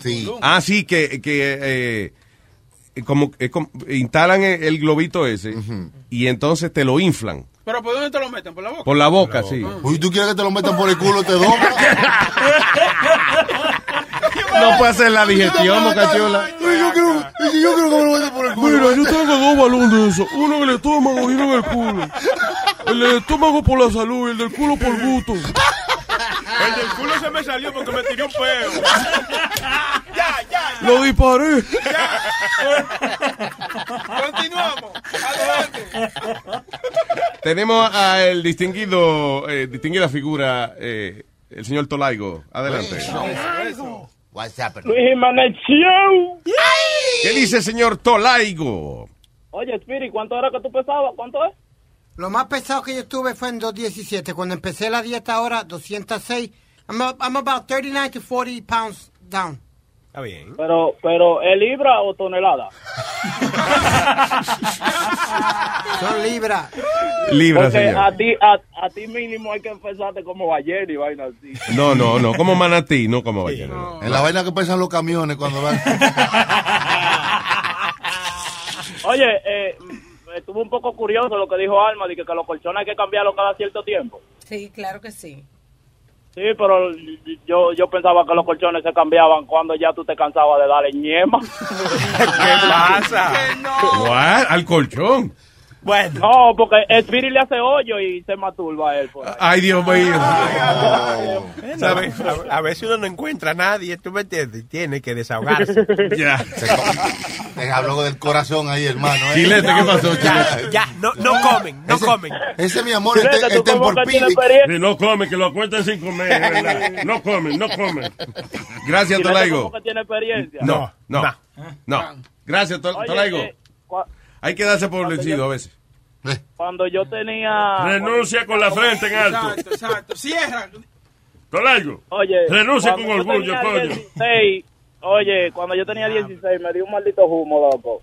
Sí. Ah, sí, que, que eh, como, es como- instalan el, el globito ese y entonces te lo inflan Pero ¿por dónde te lo meten? ¿Por la boca? por la boca, sí. Uy, ¿tú quieres que te lo metan por el culo? Te dobla. <laughs> No puede hacer la digestión, Mocachola. Yo quiero que me lo metan por el culo. Mira, yo tengo dos balones de esos. Uno en el estómago y uno en el culo. El del estómago por la salud y el del culo por gusto. El del culo se me salió porque me tiró un peo. ya, ya. Lo disparé. Continuamos. Adelante. Tenemos al distinguido, eh, distinguida figura, eh, el señor Tolaigo. Adelante. What's happening? Luis Jiménez Show. ¿Qué dice el señor Tolaigo? Oye, Spirit, ¿cuánto era que tú pesabas? ¿Cuánto es? Lo más pesado que yo tuve fue en 217. Cuando empecé la dieta ahora, 206. I'm, a- I'm about 39 to 40 pounds down. Está bien. Pero, pero, ¿es libra o tonelada? <laughs> Son libras. Libra, Porque señor. a ti, a, a ti mínimo hay que empezarte como ayer y vaina así. No, no, no, como manatí, no como ballena. En la vaina que pesan los camiones cuando van. <laughs> Oye, eh, estuvo un poco curioso lo que dijo Alma, de que, que los colchones hay que cambiarlos cada cierto tiempo. Sí, claro que sí. Sí, pero yo, yo pensaba que los colchones se cambiaban cuando ya tú te cansabas de darle ñema. <laughs> ¿Qué pasa? What? Al colchón. Bueno. No, porque Spirit le hace hoyo y se masturba a él. Por ahí. Ay, Dios mío. A, a veces uno no encuentra a nadie, ¿tú me entiendes? Tiene que desahogarse. <laughs> Ya. Te habló del corazón ahí, hermano. ¿eh? Chilete, ¿qué pasó, Ya, Chilete? ya, no, no comen, no Ese- comen. Ese, mi amor, Chilete, este, ¿tú este por? Si no comen, que lo cuenten sin comer, es ¿verdad? No comen, no comen. Gracias, Tolaigo. ¿cómo que tiene experiencia? No, no, No. no. Gracias, Tolaigo. eh, Hay que darse por vencido a veces. Cuando yo tenía... Renuncia con la frente en alto. Exacto, exacto. Cierra. Tolargo. Oye, Renuncia con orgullo, coño. 16, oye, cuando yo tenía 16 me dio un maldito humo, loco.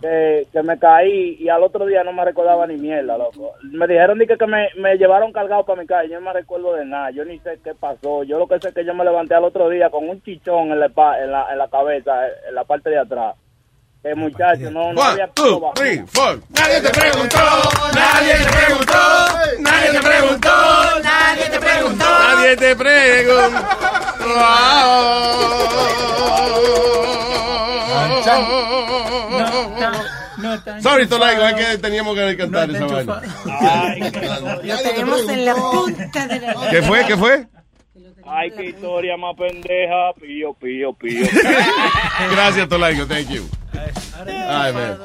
Que, que me caí y al otro día no me recordaba ni mierda, loco. Me dijeron que, que me, me llevaron cargado para mi casa y yo no me recuerdo de nada. Yo ni sé qué pasó. Yo lo que sé es que yo me levanté al otro día con un chichón en la, en la, en la cabeza, en la parte de atrás. Que muchacho, no, no había One, two, pelo three, four. Nadie te preguntó, nadie te preguntó, nadie te preguntó, nadie te preguntó. Nadie te preguntó. Sorry, Tolaigo, es que teníamos que cantar esa vaina. Lo tenemos en la punta de la... ¿Qué fue? ¿Qué fue? Ay, qué historia más pendeja. Pío, pío, pío. <laughs> Gracias, Tolaigo. Thank you. Ay, man.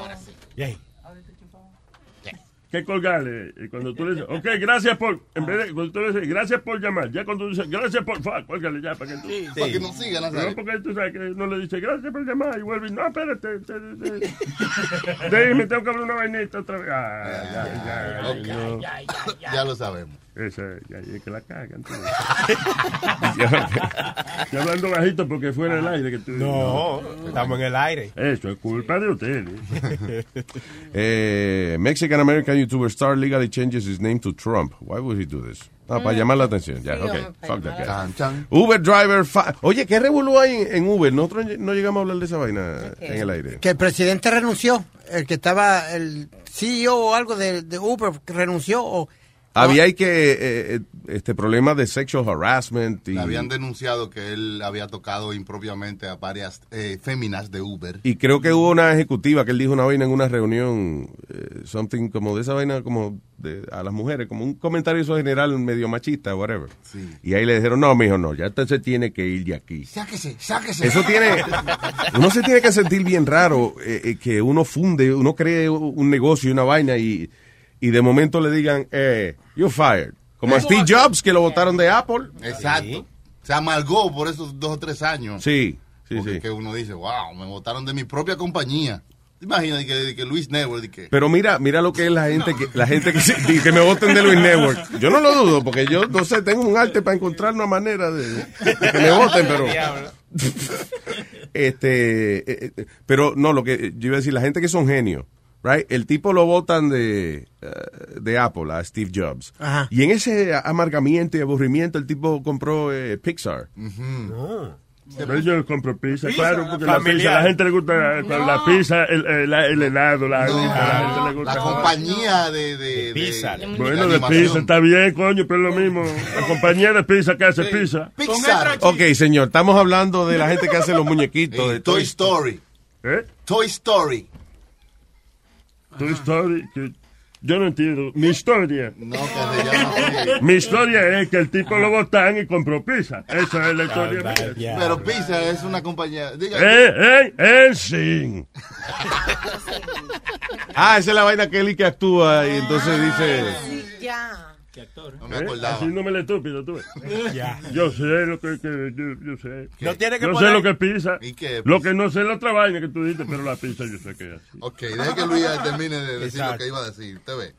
que colgarle. Y cuando tú le dices, ok, gracias por, en vez de, cuando tú le dices, gracias por llamar, ya cuando tú dices, gracias por, fa, cuélgale ya, para que tú, Sí, para que no siga, Nazario. No, porque tú sabes que no le dice, gracias por llamar, y vuelve, no, espérate, te- te- te- Dime, tengo que hablar una vainita otra vez. Ah, ya, ya, no. Ya lo sabemos. Esa, ya, ya, que la cagan. <laughs> ya hablando bajito porque fuera del aire que tú. No, estamos en el aire. Eso es culpa de ustedes. <laughs> Eh, Mexican American YouTuber star legally changes his name to Trump. Why would he do this? Ah, para llamar la atención. Ya, Sí, ok. Fuck that guy. Chan, chan. Uber driver. fa- Oye, ¿qué revolú hay en, en Uber? Nosotros no llegamos a hablar de esa vaina en el aire. Que el presidente renunció, el que estaba, el CEO o algo de, de Uber renunció. O, Había ahí que eh, eh, este problema de sexual harassment y, Le habían denunciado que él había tocado impropiamente a varias eh, féminas de Uber. y creo que hubo una ejecutiva que él dijo una vaina en una reunión, eh, something como de esa vaina como de, a las mujeres, como un comentario eso general medio machista, whatever. Sí. Y ahí le dijeron, no, mijo, no, ya usted se tiene que ir de aquí. Sáquese, sáquese. Eso tiene, uno se tiene que sentir bien raro eh, eh, que uno funde, uno cree un negocio y una vaina y, y de momento le digan, eh, you're fired. Como a Steve Jobs que lo votaron de Apple. Exacto. Se amargó por esos dos o tres años. Sí, sí, Porque sí. que uno dice, wow, me votaron de mi propia compañía. Imagina que, que Luis Network, que Pero mira, mira lo que es la gente que la gente que, que me voten de Luis Network. Yo no lo dudo porque yo no sé, tengo un arte para encontrar una manera de, de que me voten, pero <laughs> este eh, eh, pero no, lo que yo iba a decir, la gente que son genios, right? El tipo lo votan de eh, de Apple a Steve Jobs. Ajá. Y en ese amargamiento y aburrimiento el tipo compró eh, Pixar. Pero yo compro pizza, Pizza, claro, porque la pizza, la gente le gusta eh, la pizza, el, el- el helado, la, No, la gente le gusta. la compañía de, de, de- Pizza. de Bueno, de pizza, está bien, coño, pero es lo mismo. La compañía de pizza que hace pizza. Pixar. Ok, señor, estamos hablando de la gente que hace los muñequitos Eh, de Toy Story. ¿Eh? Toy Story. Tu historia, que yo no entiendo. Mi historia. No, que se llama así. Mi historia es que el tipo lo botan y compró pizza. Esa es la historia. mía. Pero Pizza es una compañía. Diga, ¡Eh, eh, eh, sí! Ah, esa es la vaina que él y que actúa y entonces dice... Sí, ya. No me ¿Eh? acordaba. Haciéndome el estúpido, tú. ves. <laughs> Ya. Yo sé lo que, que- yo, yo sé. No tiene que Yo sé poner- lo que es pizza. ¿Y qué Lo que no sé es la otra vaina que tú dices, pero la pizza yo sé que es así. Ok, deje que Luis termine de decir lo que iba a decir. Usted ve.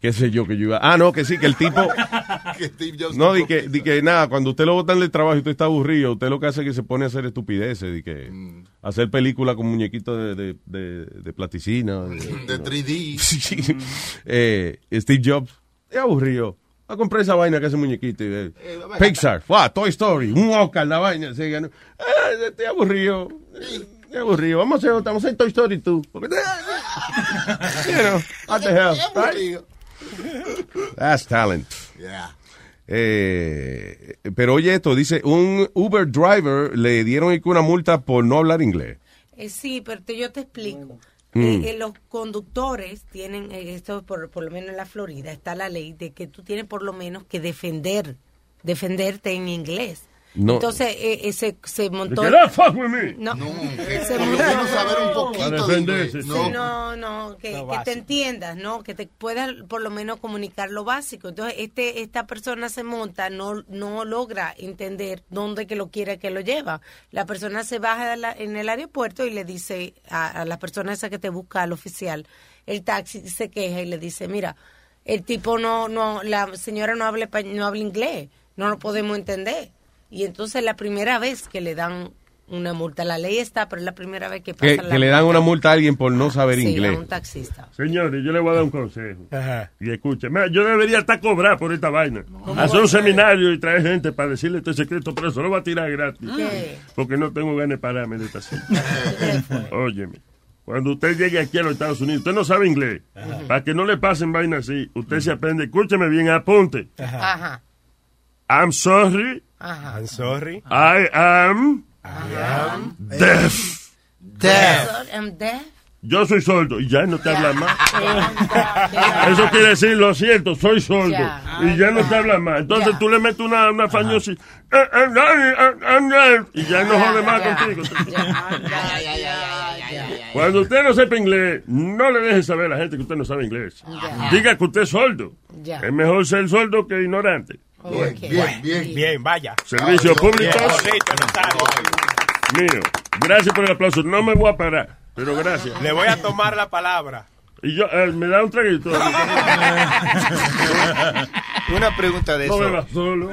¿Qué sé yo que yo iba? Ah, no, que sí, que el tipo... <laughs> Que Steve Jobs No, di que, di que nada, cuando usted lo botan del trabajo y usted está aburrido, usted lo que hace es que se pone a hacer estupideces, di que hacer películas con muñequitos de, de, de, de platicina. De, De 3D. <laughs> Sí. Eh, Steve Jobs, es aburrido. Va a comprar esa vaina que hace muñequito. y, eh, Pixar, wow, Toy Story, un Oscar, la vaina. Se ganó. Ah, estoy aburrido. eh, Estoy aburrido. Vamos a hacer, vamos a hacer Toy Story tú. Porque, <laughs> you know, what the hell, right? That's talent. Yeah. Eh, pero oye esto, dice, un Uber driver le dieron una multa por no hablar inglés. Eh, sí, pero te- yo te explico. Mm. Eh, eh, los conductores tienen, eh, esto por, por lo menos en la Florida, está la ley de que tú tienes por lo menos que defender, defenderte en inglés. No. Entonces eh, eh, se, se montó... Get the fuck with me. No, No, que se montó- saber un poquito Para de defenderse, inglés. sí. No, no, no, que, te entiendas, ¿no? Que te puedas por lo menos comunicar lo básico. Entonces, este esta persona se monta, no no logra entender dónde que lo quiere que lo lleva. La persona se baja la- en el aeropuerto y le dice a, a la persona esa que te busca, al oficial, el taxi se queja y le dice, mira, el tipo no, no, la señora no habla, no habla inglés, no lo podemos entender. Y entonces la primera vez que le dan una multa, la ley está, pero es la primera vez que pasa Que, la que le dan una multa a alguien por no saber Sí, a inglés. un taxista. Señores, yo le voy a dar un consejo. Ajá. Y escuche, yo debería estar cobrado por esta vaina. Hacer un seminario y traer gente para decirle este secreto, pero eso lo va a tirar gratis. ¿Qué? Porque no tengo ganas de pararme de esta <laughs> silla. Óyeme, cuando usted llegue aquí a los Estados Unidos, usted no sabe inglés. Para que no le pasen vainas así, usted se aprende, escúcheme bien, apunte. Ajá, I'm sorry, ajá. I'm sorry. I am deaf. Deaf. I'm deaf. Yo soy sordo y ya no te habla más. <laughs> Eso quiere decir, lo siento, soy sordo. Y ya no te habla más. Entonces tú le metes una, una fañosa y, eh, eh, eh, y ya no jode más Ya, contigo. Cuando usted no sepa inglés, no le deje saber a la gente que usted no sabe inglés. Diga que usted es sordo. Ya. Es mejor ser sordo que ignorante. Bien, bien, bien. Bien, vaya. Servicios públicos. Mío. Gracias por el aplauso. No me voy a parar, pero gracias. Le voy a tomar la palabra. Y yo, eh, me da un traguito. Una pregunta de No eso. bebas solo.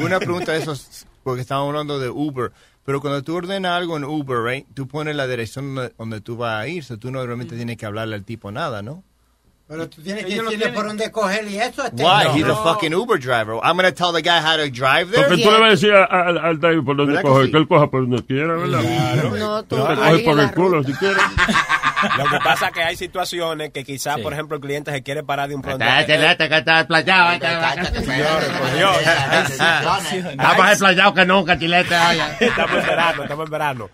Una pregunta de esos, porque estamos hablando de Uber. Pero cuando tú ordenas algo en Uber, right, tú pones la dirección donde, donde tú vas a ir, so tú no realmente tienes que hablarle al tipo nada, ¿no? Pero tú tienes que decirle por dónde coger y eso. este- Why? No. He's a fucking Uber driver. I'm going to tell the guy how to drive there. Porque tú le vas a decir al al driver por donde ¿Verdad que sí? que él coja por donde quiera, ¿verdad? No, tú- Te tú coge por el culo si quieres. <laughs> Lo que pasa es que hay situaciones que quizás, por ejemplo, el cliente se quiere parar de un pronto. Que está desplayado. por Dios. Está más desplayado que nunca, chilete. Estamos en verano, estamos en verano.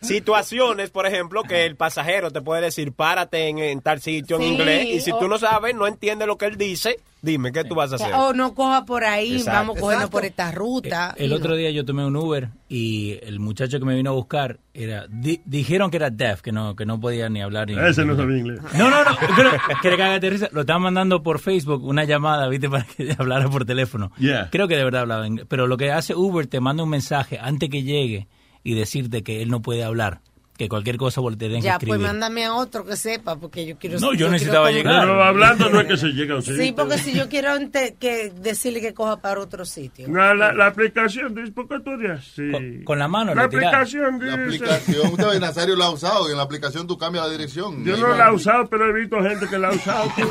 Situaciones, por ejemplo, que el pasajero te puede decir, párate en, en tal sitio en Sí, inglés, y si tú no sabes, no entiendes lo que él dice, dime, ¿qué tú vas a hacer? O no coja por ahí, Exacto. vamos cogiendo por esta ruta. El y otro no. día yo tomé un Uber y el muchacho que me vino a buscar era di- dijeron que era deaf, que no que no podía ni hablar ni Ese no sabía inglés. No, no, no, pero que le caga de risa. Lo estaban mandando por Facebook una llamada, ¿viste? <laughs> Para que hablara por teléfono. Yeah. Creo que de verdad hablaba inglés. Pero lo que hace Uber te manda un mensaje antes que llegue y decirte que él no puede hablar. Que cualquier cosa que Ya, escribir. pues mándame a otro que sepa, porque yo quiero... No, yo necesitaba llegar. Pero hablando no es que se llega a un sitio. Sí, porque si yo quiero ente- que decirle que coja para otro sitio. No, la, la aplicación dice, ¿por qué tú eres así? Con, con la mano La aplicación dice... La aplicación, usted ve, Nazario la ha usado y en la aplicación tú cambias la dirección. Yo no la he usado, pero he visto gente que la ha usado. <laughs>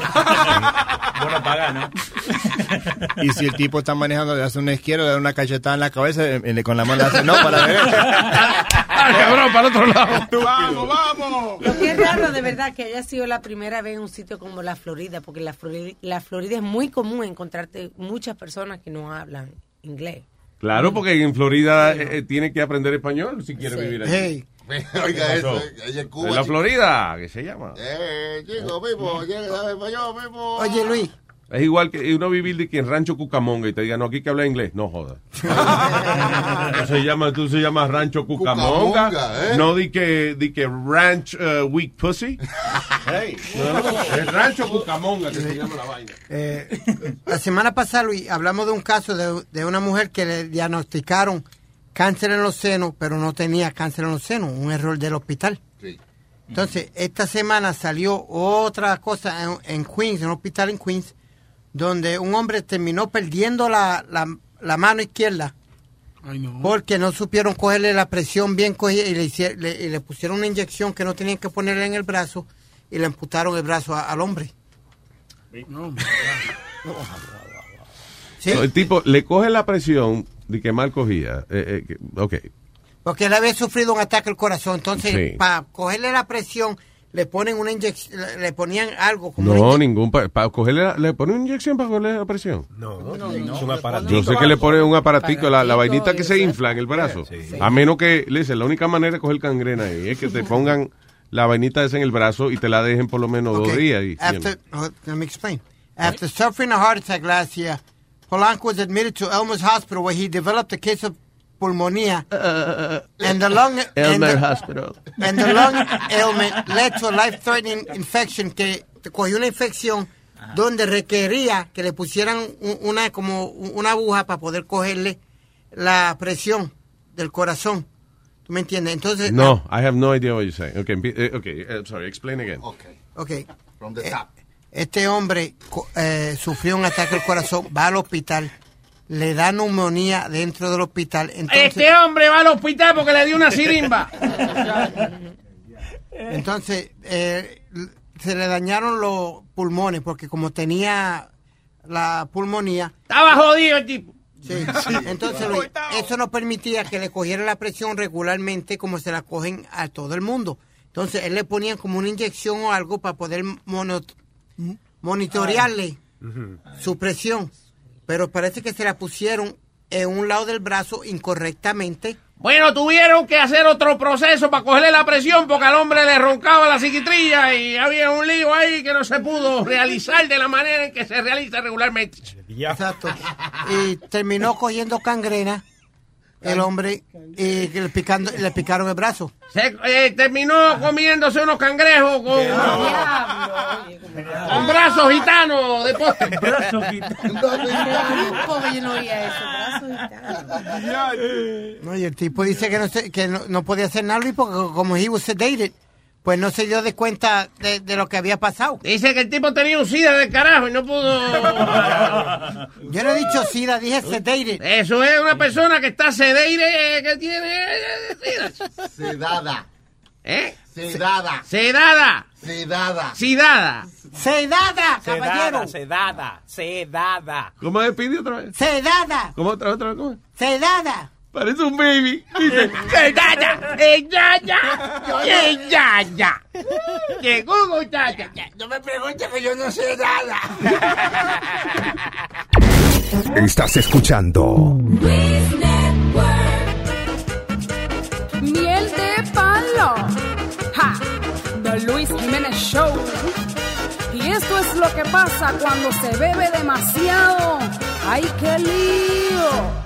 Bueno, paga, ¿no? Y si el tipo está manejando, le hace una izquierda, le da una cachetada en la cabeza, eh, eh, con la mano le hace no para la derecha. <laughs> ¡Ah, cabrón, para el otro lado! ¡Vamos, vamos! Lo que es raro de verdad que haya sido la primera vez en un sitio como la Florida, porque la Florida, la Florida es muy común encontrarte muchas personas que no hablan inglés. Claro, porque en Florida eh, eh, tiene que aprender español si quiere vivir allí. Hey. <laughs> Oiga ¿Qué eso, pasó? ella es Cuba. En la. Florida, que se llama. Eh, chico, mismo, llega, sabe español, mismo. Oye, Luis. Es igual que uno vivir de que en Rancho Cucamonga y te digan, no, aquí que habla inglés. No jodas. <laughs> Tú se llama, tú se llamas Rancho Cucamonga. Cucamonga, ¿eh? No di que, di que Ranch uh, Weak Pussy. <laughs> Hey. No, es Rancho Cucamonga que se llama la vaina. Eh, la semana pasada, Luis, hablamos de un caso de, de una mujer que le diagnosticaron cáncer en los senos, pero no tenía cáncer en los senos, un error del hospital. Sí. Entonces, esta semana salió otra cosa en, en Queens, en un hospital en Queens, donde un hombre terminó perdiendo la, la, la mano izquierda Ay, no. porque no supieron cogerle la presión bien cogida y le, hicie- le- y le pusieron una inyección que no tenían que ponerle en el brazo y le amputaron el brazo a- al hombre. No, <laughs> ¿Sí? No, el tipo le coge la presión de que mal cogía. Eh, eh, ok. Porque él había sufrido un ataque al corazón. Entonces, Sí. para cogerle la presión, le ponen una inyección, le- ponían algo como No, ningún. Para cogerle la- ¿Le pone una inyección para cogerle la presión? No, es un aparato. Yo sé que le pone un aparatico, la, la vainita que se infla en el brazo. A menos que, le dice, la única manera de coger cangrena ahí es que te pongan la vainita esa en el brazo y te la dejen por lo menos dos Okay. días. Y, After, oh, let me explain. After suffering a heart attack last year, Polanco was admitted to Elmer's Hospital where he developed a case of pulmonía. and the lung and the- Hospital. and the lung ailment led to a life-threatening infection que cogió una infección donde requería que le pusieran un- una como una aguja para poder cogerle la presión del corazón. ¿Tú me entiendes? Entonces, no, I have no idea what you're saying. Okay, eh, okay, eh, sorry, explain again. Ok. From the Eh, top. Este hombre co- eh, sufrió un ataque al corazón, va al hospital, le da neumonía dentro del hospital. Entonces, Este hombre va al hospital porque le dio una sirimba. entonces eh, se le dañaron los pulmones porque como tenía la pulmonía, Estaba jodido el tipo. sí, entonces Luis, eso no permitía que le cogiera la presión regularmente como se la cogen a todo el mundo. Entonces él le ponían como una inyección o algo para poder mono- monitorearle su presión, pero parece que se la pusieron en un lado del brazo incorrectamente. Bueno, tuvieron que hacer otro proceso para cogerle la presión porque al hombre le roncaba la psiquitrilla y había un lío ahí que no se pudo <laughs> realizar de la manera en que se realiza regularmente. Exacto. Y terminó cogiendo cangrena el hombre y que le, picando, le picaron el brazo. Se, eh, terminó comiéndose unos cangrejos con, con brazos gitanos de postre. Brazos Pobre, yo no oía eso. Brazos gitanos. No, y el tipo dice que no, se- que no, no podía hacer nada Luis, porque como he was sedated, pues no se dio de cuenta de, de lo que había pasado. Dice que el tipo tenía un sida del carajo y no pudo... <laughs> Yo no he dicho sida, dije sedated. Eso es una persona que está sedeire, que tiene eh, sida. Sedada. ¿Eh? Sedada. Sedada. Sedada. Sidada. Sedada, caballero. Sedada, sedada, sedada. ¿Cómo es, Pidi, otra vez? Sedada, ¿Cómo otra, otra vez? ¿Cómo sedada. Parece un baby. Dice. Eh, ya, ya. Eh, ya, ya. Llegó, muchacha. No me preguntes que yo no sé nada. Estás escuchando Miel de palo. Ja. The Luis Jiménez Show. Y esto es lo que pasa cuando se bebe demasiado. ¡Ay, qué lío!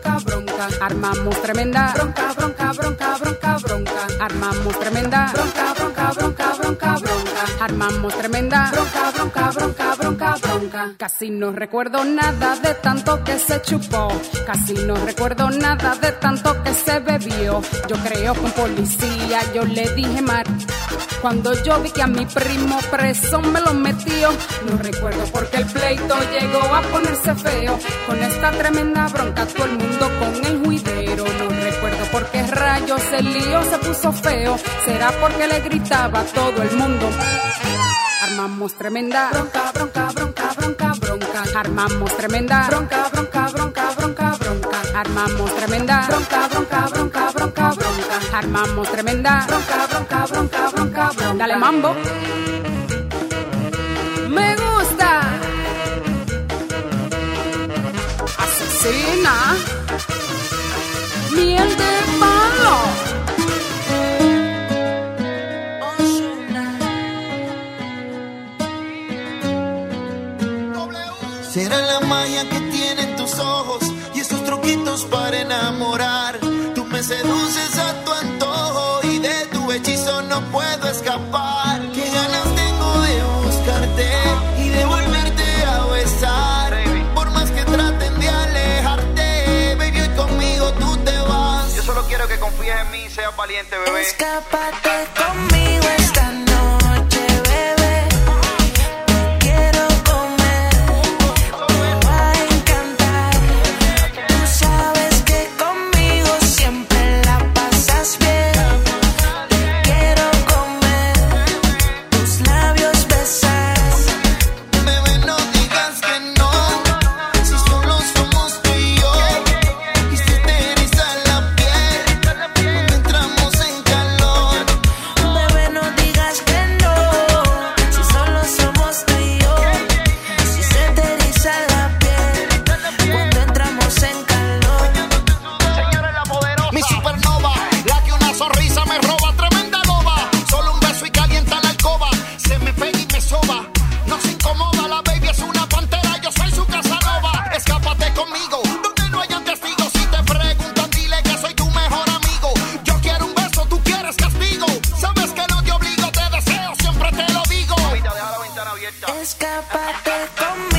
bronca. Armamos tremenda bronca, bronca, bronca, bronca, bronca. Armamos tremenda bronca, bronca, bronca, bronca, bronca. Armamos tremenda bronca, bronca, bronca, bronca, bronca. Casi no recuerdo nada de tanto que se chupó. Casi no recuerdo nada de tanto que se bebió. Yo creo un policía yo le dije mar. Cuando yo vi que a mi primo preso me lo metió, no recuerdo porque el pleito llegó a ponerse feo. Con esta tremenda bronca todo el mundo con el juidero. No rayos el lío se puso feo. Será porque le gritaba a todo el mundo. Armamos tremenda bronca, bronca, bronca, bronca, bronca. Armamos tremenda bronca, bronca, bronca, bronca, bronca. Armamos tremenda bronca, bronca, bronca, bronca, bronca. Armamos tremenda bronca, bronca, bronca, bronca, bronca. Dale mambo. Me gusta. Asesina. Será la magia que tienen tus ojos y esos truquitos para enamorar. Tú me seduces a tu antojo y de tu hechizo no puedo escapar. Seas valiente, bebé. Escápate conmigo Escápate conmigo.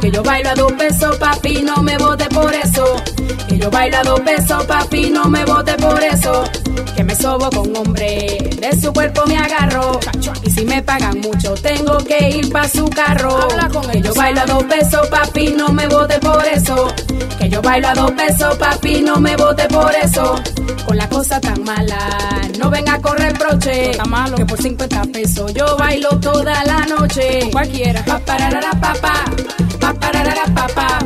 Que yo bailo a dos pesos, papi, no me vote por eso. Que yo bailo a dos pesos, papi, no me vote por eso. Que me sobo con hombre, de su cuerpo me agarro. Y si me pagan mucho, tengo que ir pa' su carro. Que yo bailo a dos pesos, papi, no me vote por eso. Que yo bailo a dos pesos, papi, no me vote por eso. Con la cosa tan mala, no venga a correr broche. Que por 50 pesos yo bailo toda la noche. Cualquiera. Pa pararara pa pa, pa pararara pa pa,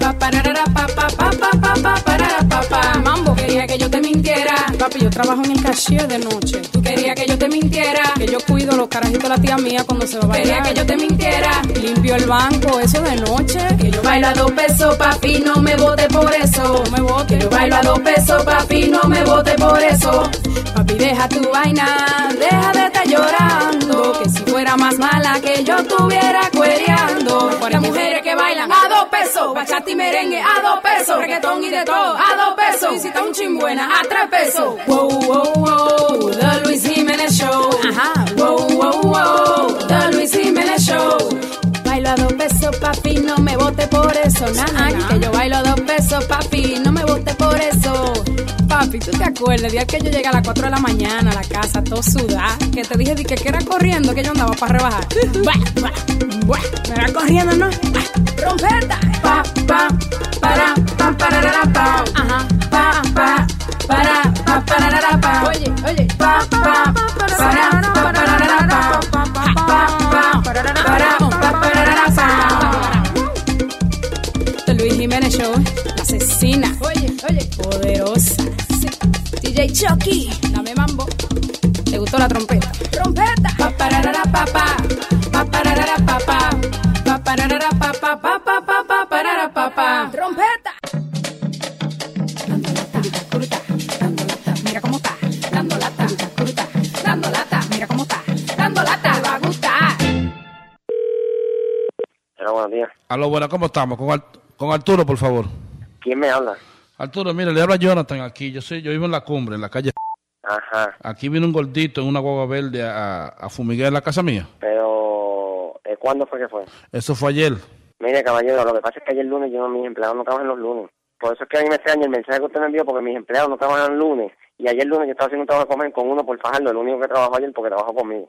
pa pararara pa pa pa pa pa pa parara pa pa. Mambo quería que yo te mintiera. Papi, yo trabajo en el cashier de noche. Cuido los carajitos de la tía mía cuando se va a bailar. Quería que yo te mintiera. Limpio el banco, eso de noche. Que yo bailo a dos pesos, papi, no me vote por eso. No me vote. Que yo bailo a dos pesos, papi, no me vote por eso. Papi, deja tu vaina, deja de estar llorando. Que si fuera más mala que yo estuviera cuereando. Las mujeres que bailan a dos pesos, bachata y merengue a dos pesos, reggaetón y de todo a dos pesos. Y si está un chimbuena a tres pesos. Wow, wow, wow, Dos pesos, papi, no me vote por eso. Nah, que yo bailo dos pesos, papi, no me vote por eso. Papi, ¿tú te acuerdas? El día que yo llegué a las 4 de la mañana a la casa, todo sudada, que te dije di que, que era corriendo, que yo andaba para rebajar. <laughs> Buah, buah, buah, me era corriendo, ¿no? Trompeta. Pa, pa, para, pa, pararara, pa. Ajá. Pa, pa, para, pa, pararara, pa. Oye, oye. Pa, pa, para, Show, la asesina. Oye, oye. Poderosa. DJ Chucky, dame mambo. ¿Te gustó la trompeta? ¡Trompeta! Pa pararara pa pa, pa pararara pa pa, días. Aló, bueno, ¿cómo estamos? Con, con Arturo, por favor. ¿Quién me habla? Arturo, mire, le habla Jonathan aquí. Yo soy, yo vivo en la cumbre, en la calle. Ajá, Aquí vino un gordito en una guagua verde a, a fumigar en la casa mía. pero eh, ¿cuándo fue que fue? Eso fue ayer. Mire, caballero, lo que pasa es que ayer lunes yo, mis empleados no trabajan los lunes. Por eso es que a mí me extraña el mensaje que usted me envió, porque mis empleados no trabajan los lunes. Y ayer lunes yo estaba haciendo un trabajo de comer con uno por fajarlo, el único que trabajó ayer porque trabajó conmigo.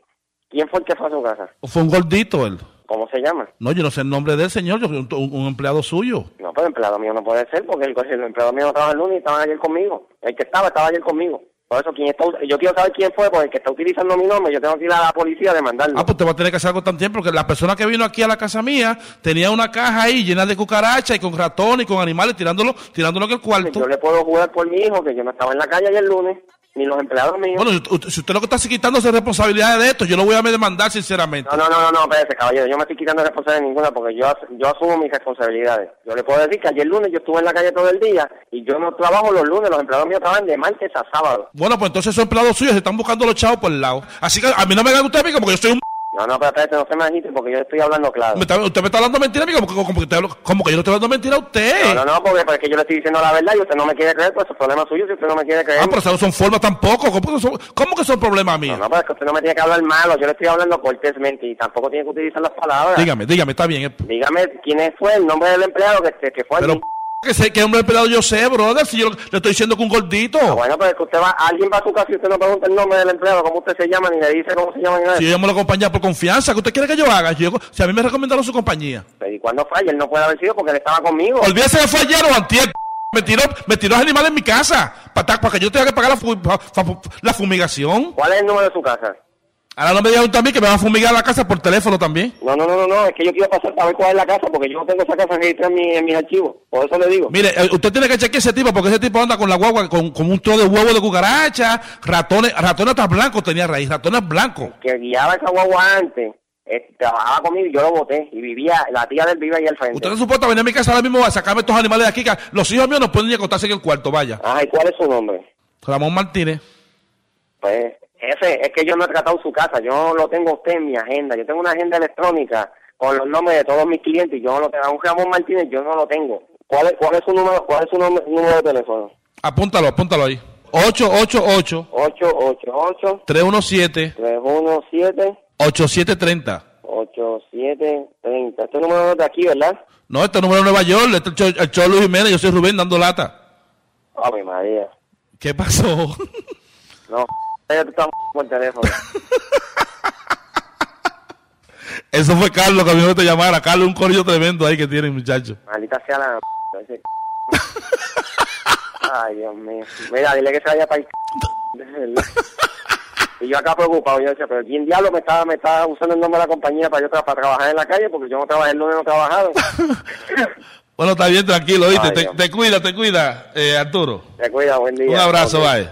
¿Quién fue el que fue a su casa? Fue un gordito él. ¿Cómo se llama? No, yo no sé el nombre del señor, yo soy un, un- empleado suyo. No, pero empleado mío no puede ser, porque el, el empleado mío no trabaja el lunes y estaba ayer conmigo. El que estaba, estaba ayer conmigo. Por eso, ¿quién está, yo quiero saber quién fue, porque el que está utilizando mi nombre, yo tengo que ir a la policía a demandarlo. Ah, pues te va a tener que hacer algo tan tiempo, porque la persona que vino aquí a la casa mía tenía una caja ahí llena de cucarachas y con ratones y con animales tirándolo, tirándolo en el cuarto. Yo le puedo jugar por mi hijo, que yo no estaba en la calle ayer lunes, ni los empleados míos. Bueno, si- usted lo que está quitándose responsabilidades de esto, yo lo voy a demandar sinceramente. No, no, no, no, no, espérese, caballero, yo me estoy quitando responsabilidad ninguna porque yo, yo asumo mis responsabilidades. Yo le puedo decir que ayer lunes yo estuve en la calle todo el día y yo no trabajo los lunes, los empleados míos trabajan de martes a sábado. Bueno, pues entonces esos empleados suyos se están buscando los chavos por el lado. Así que a mí no me hagan usted porque yo soy un... No, no, pero espérate, no se me agite porque yo estoy hablando claro. me está- usted me está hablando mentira, amigo, como, como, que te hablo- como que yo no estoy hablando mentira a usted. No, no, no, porque, porque yo le estoy diciendo la verdad y usted no me quiere creer, pues es problema suyo si usted no me quiere creer. Ah, pero eso no son formas tampoco. ¿Cómo que son, cómo que son problemas míos? No, no, pero es que usted no me tiene que hablar malo, yo le estoy hablando cortésmente y tampoco tiene que utilizar las palabras. Dígame, dígame, está bien. eh. Dígame quién fue el nombre del empleado que, que fue Pero allí. Que sé que hombre empleado yo sé, brother, si yo le estoy diciendo que un gordito. Ah, bueno, pero es que usted va, alguien va a su casa y usted no pregunta el nombre del empleado, cómo usted se llama, ni le dice cómo se llama, ni nada. Si yo llamo a la compañía por confianza, ¿qué usted quiere que yo haga? Yo- si a mí me recomendaron su compañía. Pero, ¿Y cuándo fue? Ayer no puede haber sido porque él estaba conmigo. Olvídese que fue ayer o antier. Me tiró, me tiró animales en mi casa para, que yo tenga que pagar la, la fumigación. ¿Cuál es el número de su casa? Ahora no me digan también que me van a fumigar la casa por teléfono también. No, no, no, no, no, es que yo quiero pasar para ver cuál es la casa porque yo no tengo esa casa registrada en, mi, en mis archivos. Por eso le digo. Mire, eh, usted tiene que chequear ese tipo porque ese tipo anda con la guagua con, con un tro de huevo de cucaracha, ratones, ratones hasta blancos tenía raíz, ratones blancos. Que guiaba esa guagua antes, eh, trabajaba conmigo y yo lo boté. Y vivía, la tía del vive ahí al frente. Usted no soporta venir a mi casa ahora mismo a sacarme estos animales de aquí. que los hijos míos no pueden ni acostarse en el cuarto, vaya. Ajá, ¿y cuál es su nombre? Ramón Martínez. Pues, Jefe, es que yo no he tratado su casa, yo lo tengo usted en mi agenda. Yo tengo una agenda electrónica con los nombres de todos mis clientes y yo no lo tengo. A un Ramón Martínez yo no lo tengo. ¿Cuál es, cuál es su número, cuál es su número de teléfono? Apúntalo, apúntalo ahí. 888 888 317 317 8730. 8730. Este número es de aquí, ¿verdad? No, este número de Nueva York, este es el el show Luis Jiménez, yo soy Rubén dando lata. Ave María. ¿Qué pasó? No, teléfono. <laughs> Eso fue Carlos que a mí no te llamara. Carlos, un corillo tremendo ahí que tiene, muchacho. Maldita sea la... <laughs> ese- Ay, Dios mío. Mira, dile que se vaya para el... <laughs> Y yo acá preocupado, yo decía, pero ¿quién diablo me estaba, me estaba usando el nombre de la compañía para yo tra- para trabajar en la calle? Porque yo no trabajé el lunes, no he trabajado. Bueno, está bien, tranquilo. Ay, Te, te cuida, te cuida, eh, Arturo. Te cuida, buen día. Un abrazo, bye.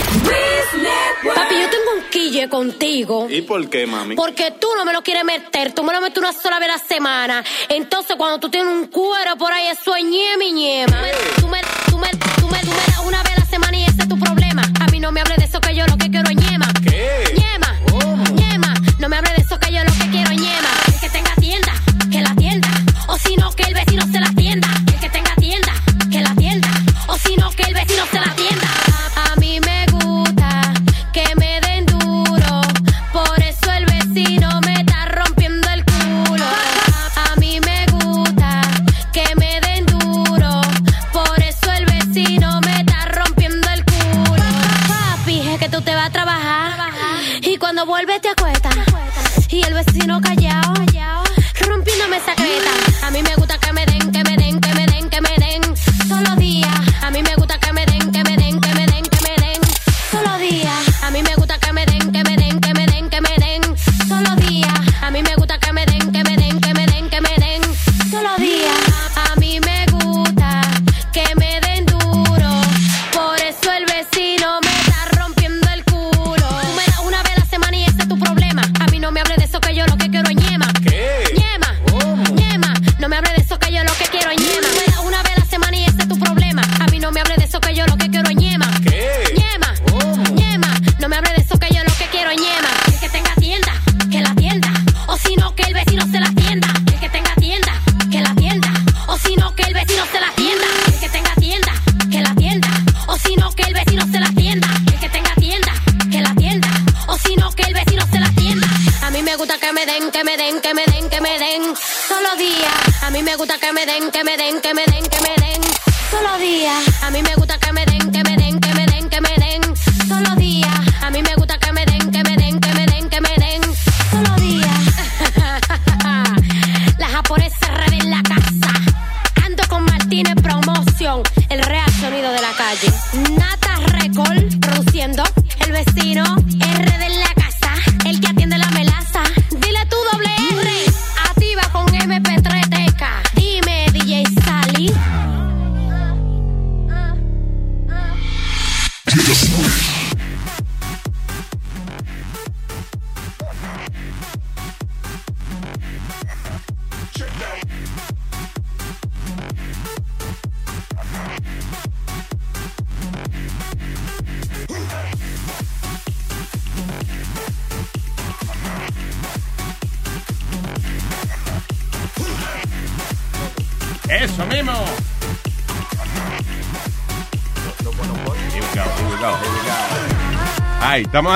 Papi, yo tengo un quille contigo. ¿Y por qué, mami? Porque tú no me lo quieres meter, tú me lo metes una sola vez a la semana. Entonces, cuando tú tienes un cuero por ahí, eso es ñema y ñema. Tú me, tú me, tú me, tú me das una vez a la semana y ese es tu problema. A mí no me hables de eso que yo lo que quiero es ñema. ¿Qué? Ñema, ñema. No me hables de eso que yo lo que quiero es ñema. Que tenga tienda, que la tienda. O si no, que el vecino se la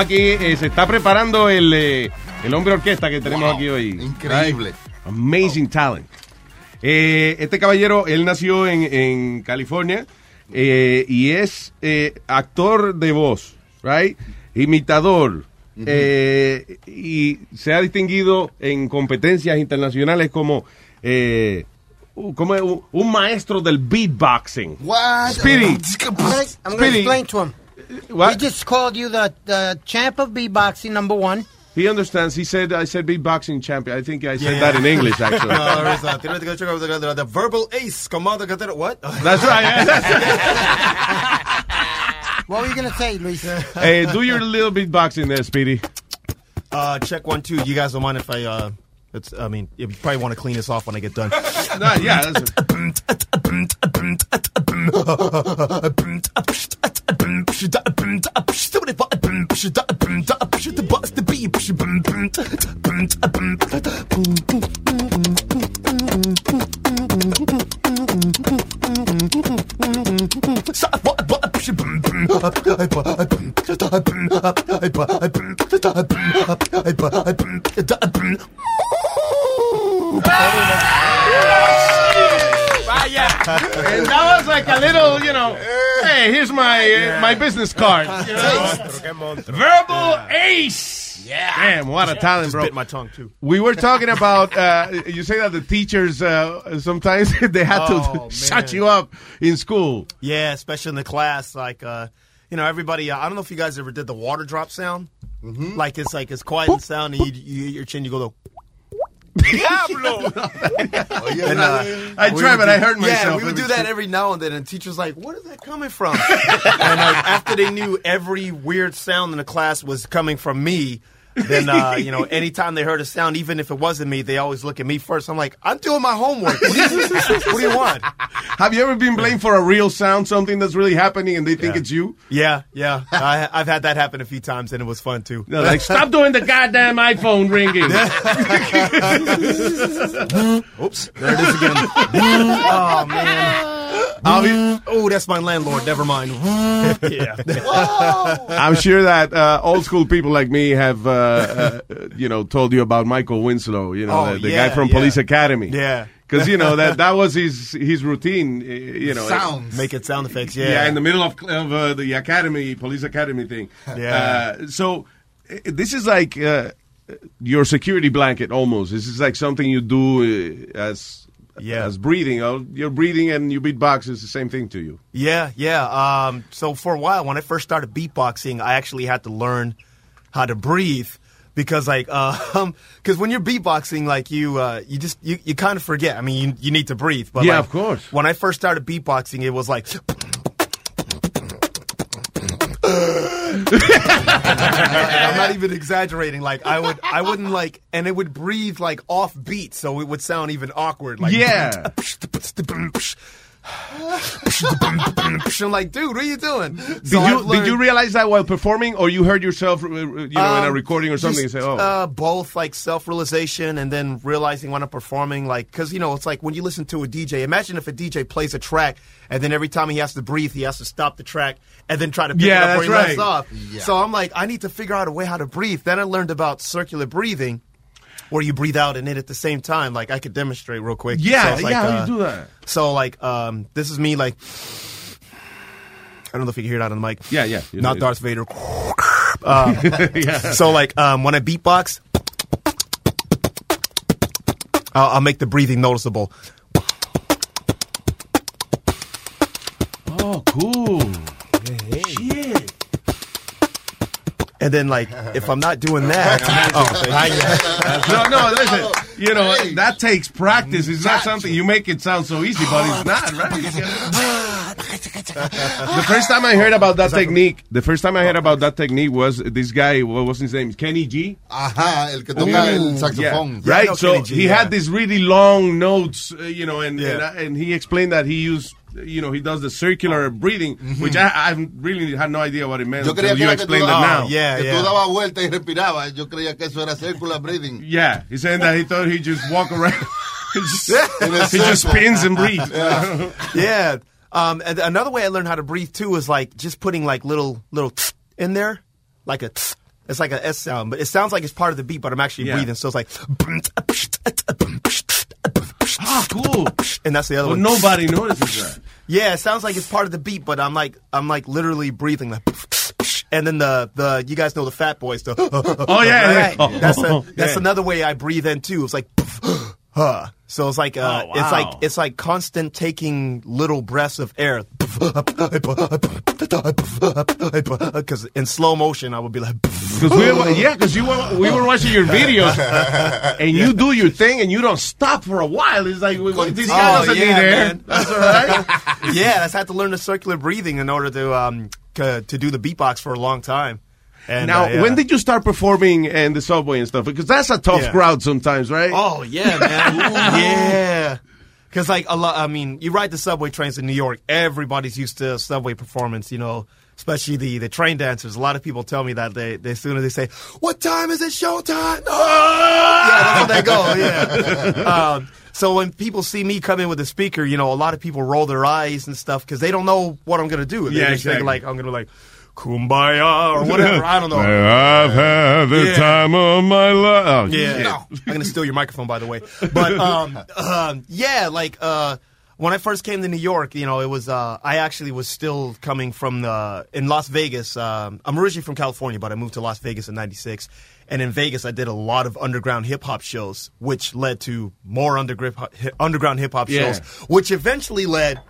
estamos aquí, eh, se está preparando el, eh, el hombre orquesta que tenemos Wow, aquí hoy. increíble. Right? Amazing talent. Eh, este caballero, él nació en, en California y es actor de voz, right? Imitador. y se ha distinguido en competencias internacionales como, eh, como un, un maestro del beatboxing. What? Speedy. I'm Speedy. explain to him. What? He just called you the, the champ of beatboxing, number one. He understands. He said, I said beatboxing champion. I think I said Yeah. that in English, actually. <laughs> no, there's tienes que checar the, the, the verbal ace. Comando que te- what? <laughs> That's right. <laughs> What were you going to say, Luis? hey, do your little beatboxing there, Speedy. Uh, check one, two. You guys don't mind if I, uh, it's, I mean, you probably want to clean this off when I get done. No, yeah, <laughs> and that was like a little, you know, hey, here's my uh, my business card. <laughs> You know? Verbal ace. Yeah. Damn, what a talent, bro. Bit my tongue too. We were talking about. Uh, you say that the teachers uh, sometimes <laughs> they had to Oh, <laughs> shut you up in school. Yeah, especially in the class. Like, uh, you know, everybody. Uh, I don't know if you guys ever did the water drop sound. Like it's like it's quiet and sound, and you, you your chin, you go. The, Diablo! <laughs> <laughs> And, uh, I we tried, but do- I hurt myself Yeah, we would do that every now and then, and teachers like, "What is that coming from?" <laughs> and like, after they knew every weird sound in the class was coming from me, then uh, you know, anytime they heard a sound, even if it wasn't me, they always look at me first. I'm like, "I'm doing my homework. What do you, <laughs> what do you want?" Have you ever been blamed for a real sound, something that's really happening, and they think Yeah. it's you? Yeah, yeah, I, I've had that happen a few times, and it was fun too. No, like, stop doing the goddamn iPhone ringing. <laughs> Oops, there it is again. <laughs> oh man. Oh, that's my landlord. Never mind. <laughs> yeah. I'm sure that uh, old school people like me have, uh, uh, you know, told you about Michael Winslow, you know, Oh, the, the yeah, guy from yeah. Police Academy. Yeah. Because, you know, that, that was his his routine, uh, you know. Sounds. Make it sound effects. Yeah, Yeah. in the middle of, of uh, the academy, police academy thing. <laughs> Yeah. Uh, so uh, this is like uh, your security blanket almost. This is like something you do uh, as as breathing. Oh, You're breathing and you beatbox is the same thing to you. Yeah, yeah. Um, so for a while, when I first started beatboxing, I actually had to learn how to breathe because, like, uh, <laughs> because when you're beatboxing, like you, uh, you just you, you kind of forget. I mean, you, you need to breathe. But Yeah, like, of course. When I first started beatboxing, it was like. I'm not even exaggerating. Like I would, I wouldn't like, and it would breathe like off beat, so it would sound even awkward. Like Yeah. <laughs> I'm like, dude, what are you doing? Did you did you realize that while performing, or you heard yourself, uh, you know, in a Um, recording or something, and just, say, "Oh, uh, both like self realization and then realizing when I'm performing, like, because you know, it's like when you listen to a DJ. Imagine if a DJ plays a track and then every time he has to breathe, he has to stop the track and then try to pick Yeah, it up where he that's left off. Yeah. So I'm like, I need to figure out a way how to breathe. Then I learned about circular breathing. Where you breathe out and in at the same time, like I could demonstrate real quick. Yeah, So like, yeah, how uh, you do that? So like, um, this is me like. I don't know if you can hear that on the mic. Yeah, yeah. Not Darth Vader. <laughs> Uh, <laughs> Yeah. So like um, when I beatbox, I'll, I'll make the breathing noticeable. oh, cool, And then like if I'm not doing that, <laughs> oh, <laughs> <laughs> no, no, listen. You know that takes practice. It's not something you make it sound so easy, but it's not, right? the first time I heard about that technique, the first time I heard about that technique was this guy. What was his name? Kenny G. Ajá, el que toca el Ooh, saxofón. yeah. Right. So G, he yeah. had these really long notes, uh, you know, and, Yeah. and and he explained that he used. You know, he does the circular breathing, which I, I really had no idea what it meant Yo creía until que you era que tú, explained it dabas- now. que tú dabas vueltas y respirabas. Yo creía que eso era circular breathing. Yeah, he's saying that he thought he just walk around. <laughs> he just, he just spins and breathes. <laughs> yeah. <laughs> yeah. Um, and another way I learned how to breathe too is like just putting like little little <tsk> in there, like a. <tsk> It's like a S sound, but it sounds like it's part of the beat, but I'm actually Yeah. breathing. So it's like. <tsk> Ah, cool. And that's the other But one. nobody notices that. Yeah, it sounds like it's part of the beat, but I'm like I'm like literally breathing like and then the the you guys know the fat boys the Oh, yeah, Right. yeah. that's a, <laughs> that's yeah. another way I breathe in too. It's like huh. So it's like uh, Oh, it's like it's like constant taking little breaths of air. Because in slow motion, I would be like, Because we were, yeah, because you were, we were watching your videos, <laughs> and you do your thing, and you don't stop for a while. It's like this guy Oh, doesn't yeah, need air. man. That's all right. <laughs> yeah, that's had to learn the circular breathing in order to um to, to do the beatbox for a long time. And now, uh, yeah. when did you start performing in the subway and stuff? Because that's a tough Yeah. crowd sometimes, right? Oh yeah, man. <laughs> yeah. Because like a lot, I mean, you ride the subway trains in New York. Everybody's used to subway performance, you know, especially the the train dancers. A lot of people tell me that they, they as soon as they say, "What time is it? Showtime!" Oh! Yeah, that's how they go. Yeah. um, so when people see me come in with a speaker, you know, a lot of people roll their eyes and stuff because they don't know what I'm gonna do. They Yeah, just think exactly. like I'm gonna like kumbaya or <laughs> whatever. I don't know. I've had the Yeah. time of my life. Oh, Yeah. shit. I'm gonna steal your microphone, by the way. But um, <laughs> um, yeah, like uh, when I first came to New York, you know, it was uh, I actually was still coming from the in Las Vegas. Um, I'm originally from California, but I moved to Las Vegas in '96. And in Vegas, I did a lot of underground hip hop shows, which led to more underground underground hip hop Yeah. shows, which eventually led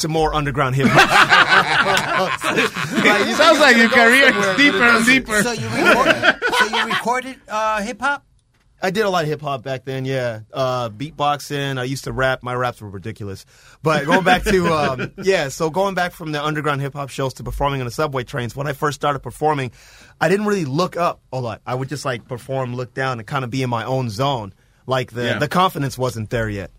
to more underground hip hop. <laughs> Sounds like your career is deeper and deeper. So you recorded, so you recorded uh, hip hop? I did a lot of hip hop back then, yeah. Uh, beatboxing. I used to rap. My raps were ridiculous. But going back to, um, <laughs> yeah, so going back from the underground hip hop shows to performing on the subway trains, when I first started performing, I didn't really look up a lot. I would just like perform, look down, and kind of be in my own zone. Like the, Yeah. the confidence wasn't there yet.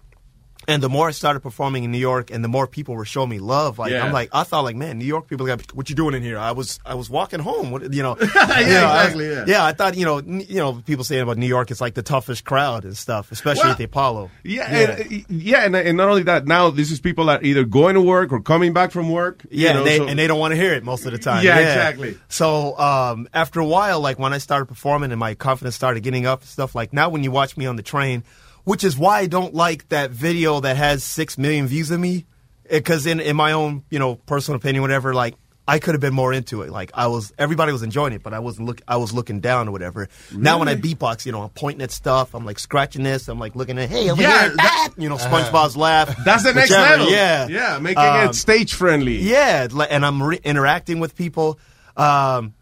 And the more I started performing in New York, and the more people were showing me love, like Yeah. I'm like, I thought like, man, New York people, got, what you doing in here? I was, I was walking home. What, you know? <laughs> Yeah, You know, I- exactly, yeah. yeah, I thought you know, n- you know, people saying about New York, it's like the toughest crowd and stuff, especially Well, at the Apollo. Yeah, And, yeah, and, and not only that. Now this is people that are either going to work or coming back from work. you yeah, know, and, they, so- and they don't want to hear it most of the time. Yeah, exactly. So um, after a while, like when I started performing and my confidence started getting up and stuff, like now when you watch me on the train, which is why I don't like that video that has six million views of me, because in in my own you know personal opinion, whatever, like. I could have been more into it. Like I was, everybody was enjoying it, but I wasn't look. I was looking down or whatever. Now when I beatbox, you know, I'm pointing at stuff. I'm like scratching this. I'm like looking at, hey, over Yeah, here, that, you know, SpongeBob's laugh. <laughs> That's the next whichever, level. Yeah, yeah, making Um, it stage friendly. yeah, and I'm re- interacting with people. Um,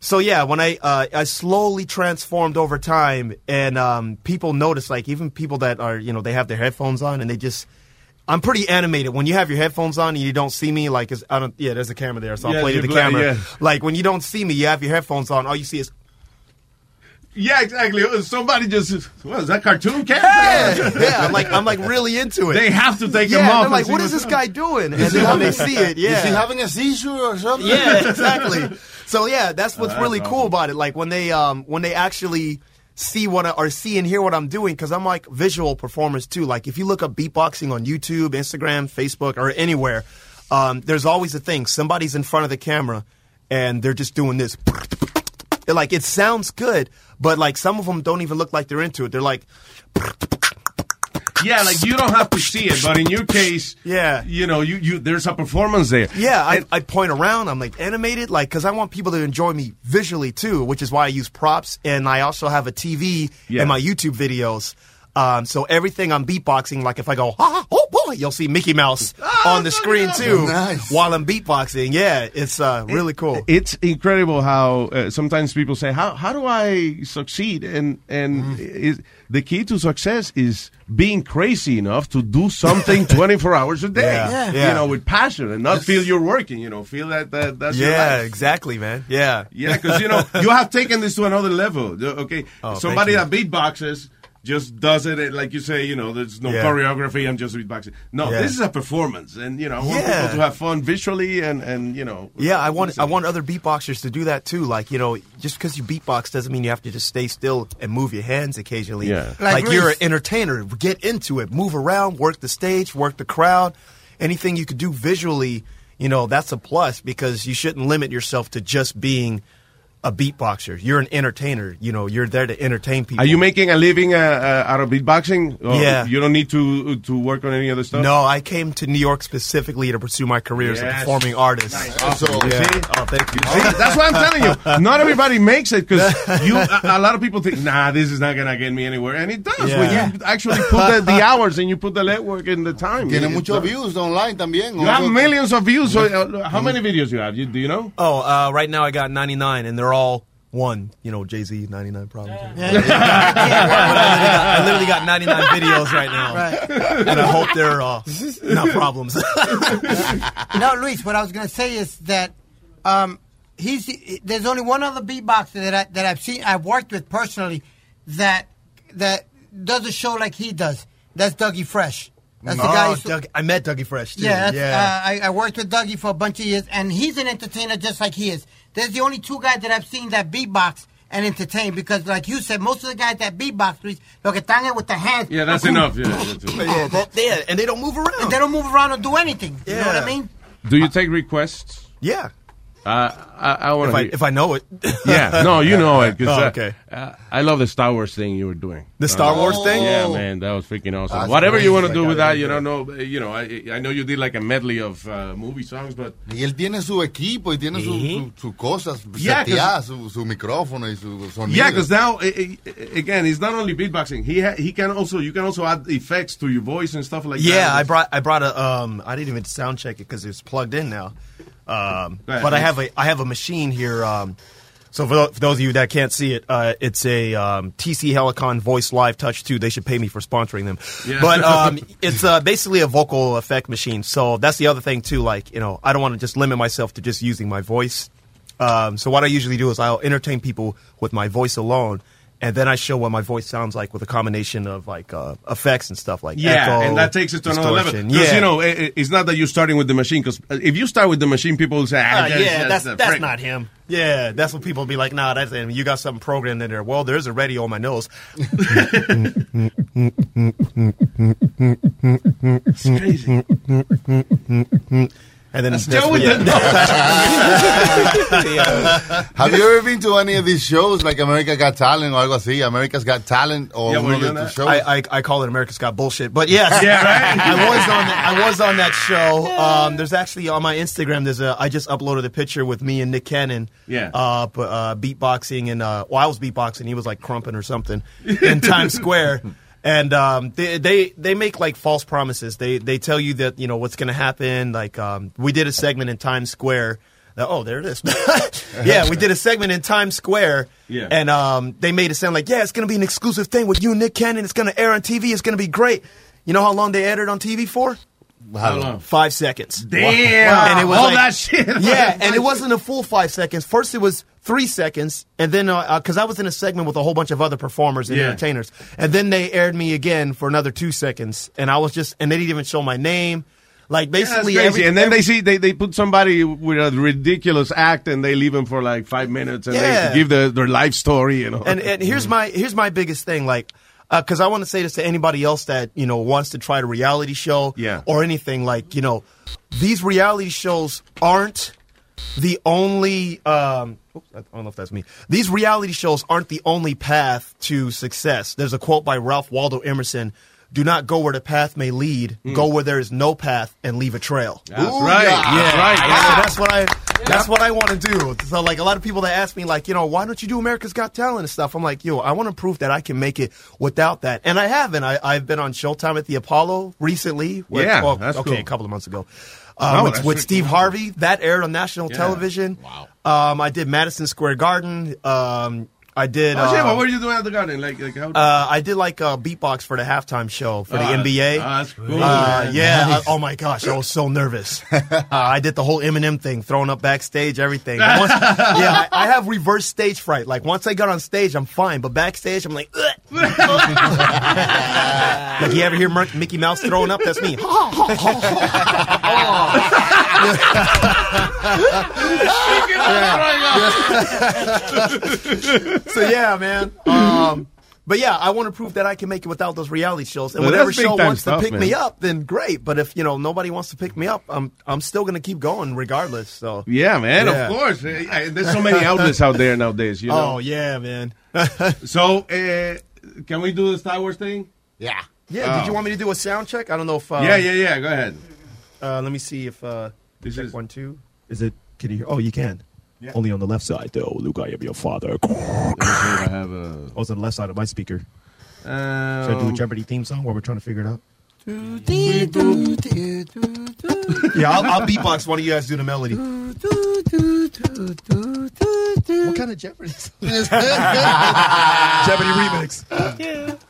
so yeah, when I uh, I slowly transformed over time, and um, people notice, like even people that are you know they have their headphones on and they just. I'm pretty animated. When you have your headphones on and you don't see me, like, 'cause I don't. Yeah, there's a camera there, so I'll Yeah, play to the glad- camera. yeah. Like when you don't see me, you have your headphones on. All you see is Yeah, exactly. Somebody just what is that cartoon cat? yeah, <laughs> yeah. I'm like I'm like really into it. They have to take yeah, them off I'm like, what is this guy doing? And then when they see it, yeah, Is he having a seizure or something? Yeah, exactly. So yeah, that's what's Oh, that's really cool about it. Like when they um when they actually see what I, or see and hear what I'm doing because I'm like visual performers too. Like if you look up beatboxing on YouTube, Instagram, Facebook, or anywhere, um, there's always a thing. Somebody's in front of the camera and they're just doing this. Like it sounds good, but like some of them don't even look like they're into it. They're like, Yeah, like you don't have to see it, but in your case, yeah, you know, you, you there's a performance there. Yeah, I, I point around. I'm like animated, like because I want people to enjoy me visually too, which is why I use props, and I also have a TV Yeah. in my YouTube videos. Um, so everything I'm beatboxing, like if I go, ha, ha, oh boy, you'll see Mickey Mouse <laughs> on the screen too Nice. while I'm beatboxing. Yeah, it's uh, really cool. It's incredible how uh, sometimes people say, "How how do I succeed?" And and Mm-hmm. is, the key to success is being crazy enough to do something <laughs> 24 hours a day. Yeah, Yeah. You know, with passion and not feel you're working. You know, feel that, that that's your yeah, exactly, man. Yeah, Yeah, because you know <laughs> you have taken this to another level. Okay, Oh, somebody that beatboxes just does it and like you say. You know, there's no Yeah. choreography. I'm just beatboxing. No, Yeah. this is a performance, and you know, I want Yeah. people to have fun visually and and you know. Yeah, I want I want other beatboxers to do that too. Like you know, just because you beatbox doesn't mean you have to just stay still and move your hands occasionally. Yeah. like, Like you're an entertainer. Get into it, move around, work the stage, work the crowd. Anything you could do visually, you know, that's a plus because you shouldn't limit yourself to just being a beatboxer. You're an entertainer. You know, you're there to entertain people. Are you making a living uh, uh, out of beatboxing? Or Yeah. You don't need to to work on any other stuff. No, I came to New York specifically to pursue my career as a performing artist. Awesome. Yeah. See? Oh, thank you. See, that's what I'm telling you. <laughs> Not everybody makes it because you. <laughs> A, a lot of people think, nah, this is not gonna get me anywhere, and it does. Yeah. When you actually put the, the <laughs> hours and you put the legwork and the time. Tiene It- muchos views online también. You have millions of views. So, uh, how many videos you have? You, do you know? Oh, uh, right now I got 99, and they're all one. You know, Jay Z 99 problems. I, literally got, I literally got 99 videos right now, and I hope they're uh, not problems. <laughs> no, Luis, what I was going to say is that um, he's there's only one other beatboxer that I, that I've seen I've worked with personally that that does a show like he does. That's Dougie Fresh. That's the Oh, guy. who's- Doug, I met Dougie Fresh too. Yeah, yeah. Uh, I, I worked with Dougie for a bunch of years, and he's an entertainer just like he is. There's the only two guys that I've seen that beatbox and entertain because, like you said, most of the guys that beatbox, Luis, lo que están with the hands. Yeah, that's enough. Yeah, that's. <laughs> Yeah, that, yeah, and they don't move around. And They don't move around or do anything. You know what I mean? Do you take requests? Yeah. Uh, I, I want If if I know it. <laughs> yeah, no, you know it. 'cause, Oh, uh, okay. uh, I love the Star Wars thing you were doing. The Star Wars thing? Yeah, Oh. man, that was freaking awesome. That's Whatever you want to crazy. do with I that, you don't know. You know, I, I know you did like a medley of uh, movie songs, but Y él tiene su equipo y tiene su, su, su cosas Yeah, 'cause- seteadas, su, su micrófono y su sonido. yeah, because now again, it's not only beatboxing. He ha- he can also you can also add effects to your voice and stuff like that. yeah, I brought I brought a um I didn't even sound check it because it's plugged in now. Um, ahead, but I have a I have a machine here. Um, so for, for those of you that can't see it, uh, it's a um, TC Helicon Voice Live Touch 2. They should pay me for sponsoring them. Yeah. But <laughs> um, it's uh, basically a vocal effect machine. So that's the other thing too. Like you know, I don't want to just limit myself to just using my voice. Um, so what I usually do is I'll entertain people with my voice alone. And then I show what my voice sounds like with a combination of like uh, effects and stuff like Yeah, echo, and that takes it to another level. Because Yeah, you know, it, it- it's not that you're starting with the machine. Because if you start with the machine, people will say, ah, Uh, that's, yeah, that's the that's not him. Yeah, that's what people be like. Nah, that's him. You got something programmed in there. Well, there's a radio on my nose. <laughs> <laughs> it's crazy. <laughs> And then Let's that's go with what- <laughs> it. Yeah. Have you ever been to any of these shows like America Got Talent or algo así? America's Got Talent or Yeah, uno were you de on tus that? shows? I, I I call it America's Got Bullshit, but yes, <laughs> Yeah, right? I was on that. I was on that show. Um, there's actually on my Instagram. There's a. I just uploaded a picture with me and Nick Cannon. Yeah. Uh, uh beatboxing and uh, well, I was beatboxing. He was like crumping or something in Times Square. <laughs> And um, they, they they make like false promises. They they tell you that you know what's going to happen. Like um, we did a segment in Times Square. that- oh, there it is. <laughs> yeah, we did a segment in Times Square. Yeah. And um, they made it sound like, yeah, it's going to be an exclusive thing with you and Nick Cannon. It's going to air on TV. It's going to be great. You know how long they aired it on TV for? How long? Five seconds. Damn. And it was All like- that shit. <laughs> Yeah, and it wasn't a full five seconds. First, it was three seconds, and then uh, uh, because I was in a segment with a whole bunch of other performers and Yeah. entertainers, and then they aired me again for another two seconds, and I was just, and they didn't even show my name. Like basically, crazy. every, and then every- they see they, they put somebody with a ridiculous act and they leave him for like five minutes and Yeah. they give the, their life story. You know. and and here's <laughs> my here's my biggest thing like because I want to say this to anybody else that you know wants to try to reality show Yeah. or anything like you know these reality shows aren't the only um oops, I don't know if that's me these reality shows aren't the only path to success there's a quote by Ralph Waldo Emerson do not go where the path may lead go where there is no path and leave a trail. That's right. That's yeah, right. Yeah, so that's what I. That's what I want to do. So, like, a lot of people that ask me, like, you know, why don't you do America's Got Talent and stuff? I'm like, yo, I want to prove that I can make it without that, and I haven't. I, I've been on Showtime at the Apollo recently. With, Yeah, well, that's okay, cool. a couple of months ago. No, Um, with with Steve awesome. Harvey, that aired on national Yeah. television. Wow. Um, I did Madison Square Garden. Um, I did. Oh, uh, what were you doing at the garden? Like, like how? uh, I did like a beatbox for the halftime show for the Ah, NBA. ah, that's cool. Uh, yeah. Nice. I- oh my gosh, I was so nervous. <laughs> uh, I did the whole Eminem thing, throwing up backstage, everything. <laughs> Once- yeah, I, I have reverse stage fright. Like once I got on stage, I'm fine, but backstage, I'm like, Ugh. Like you ever hear Mickey Mouse throwing up? That's me. <laughs> so yeah, man. Um, But yeah, I want to prove that I can make it without those reality shows. And Well, whatever show wants stuff, to pick man. me up, then great. But if you know nobody wants to pick me up, I'm I'm still gonna keep going regardless. So Yeah, man, Yeah. of course. There's so many outlets out there nowadays, you know. Oh yeah, man. <laughs> so, uh, can we do the Star Wars thing? Yeah. Yeah. Oh. Did you want me to do a sound check? I don't know if. Uh, Yeah, yeah, yeah. Go ahead. Uh, let me see if uh, This check is- one two. Is it? Can you hear? Oh, you can. Yeah. Only on the left side, though. Luke, I am your father. I have a. Oh, it's on the left side of my speaker. Should I do a Um, Jeopardy theme song while we're trying to figure it out? <laughs> Yeah, I'll, I'll beatbox. One of you guys do the melody. What kind of Jeopardy? <laughs> Jeopardy remix. Yeah. <laughs>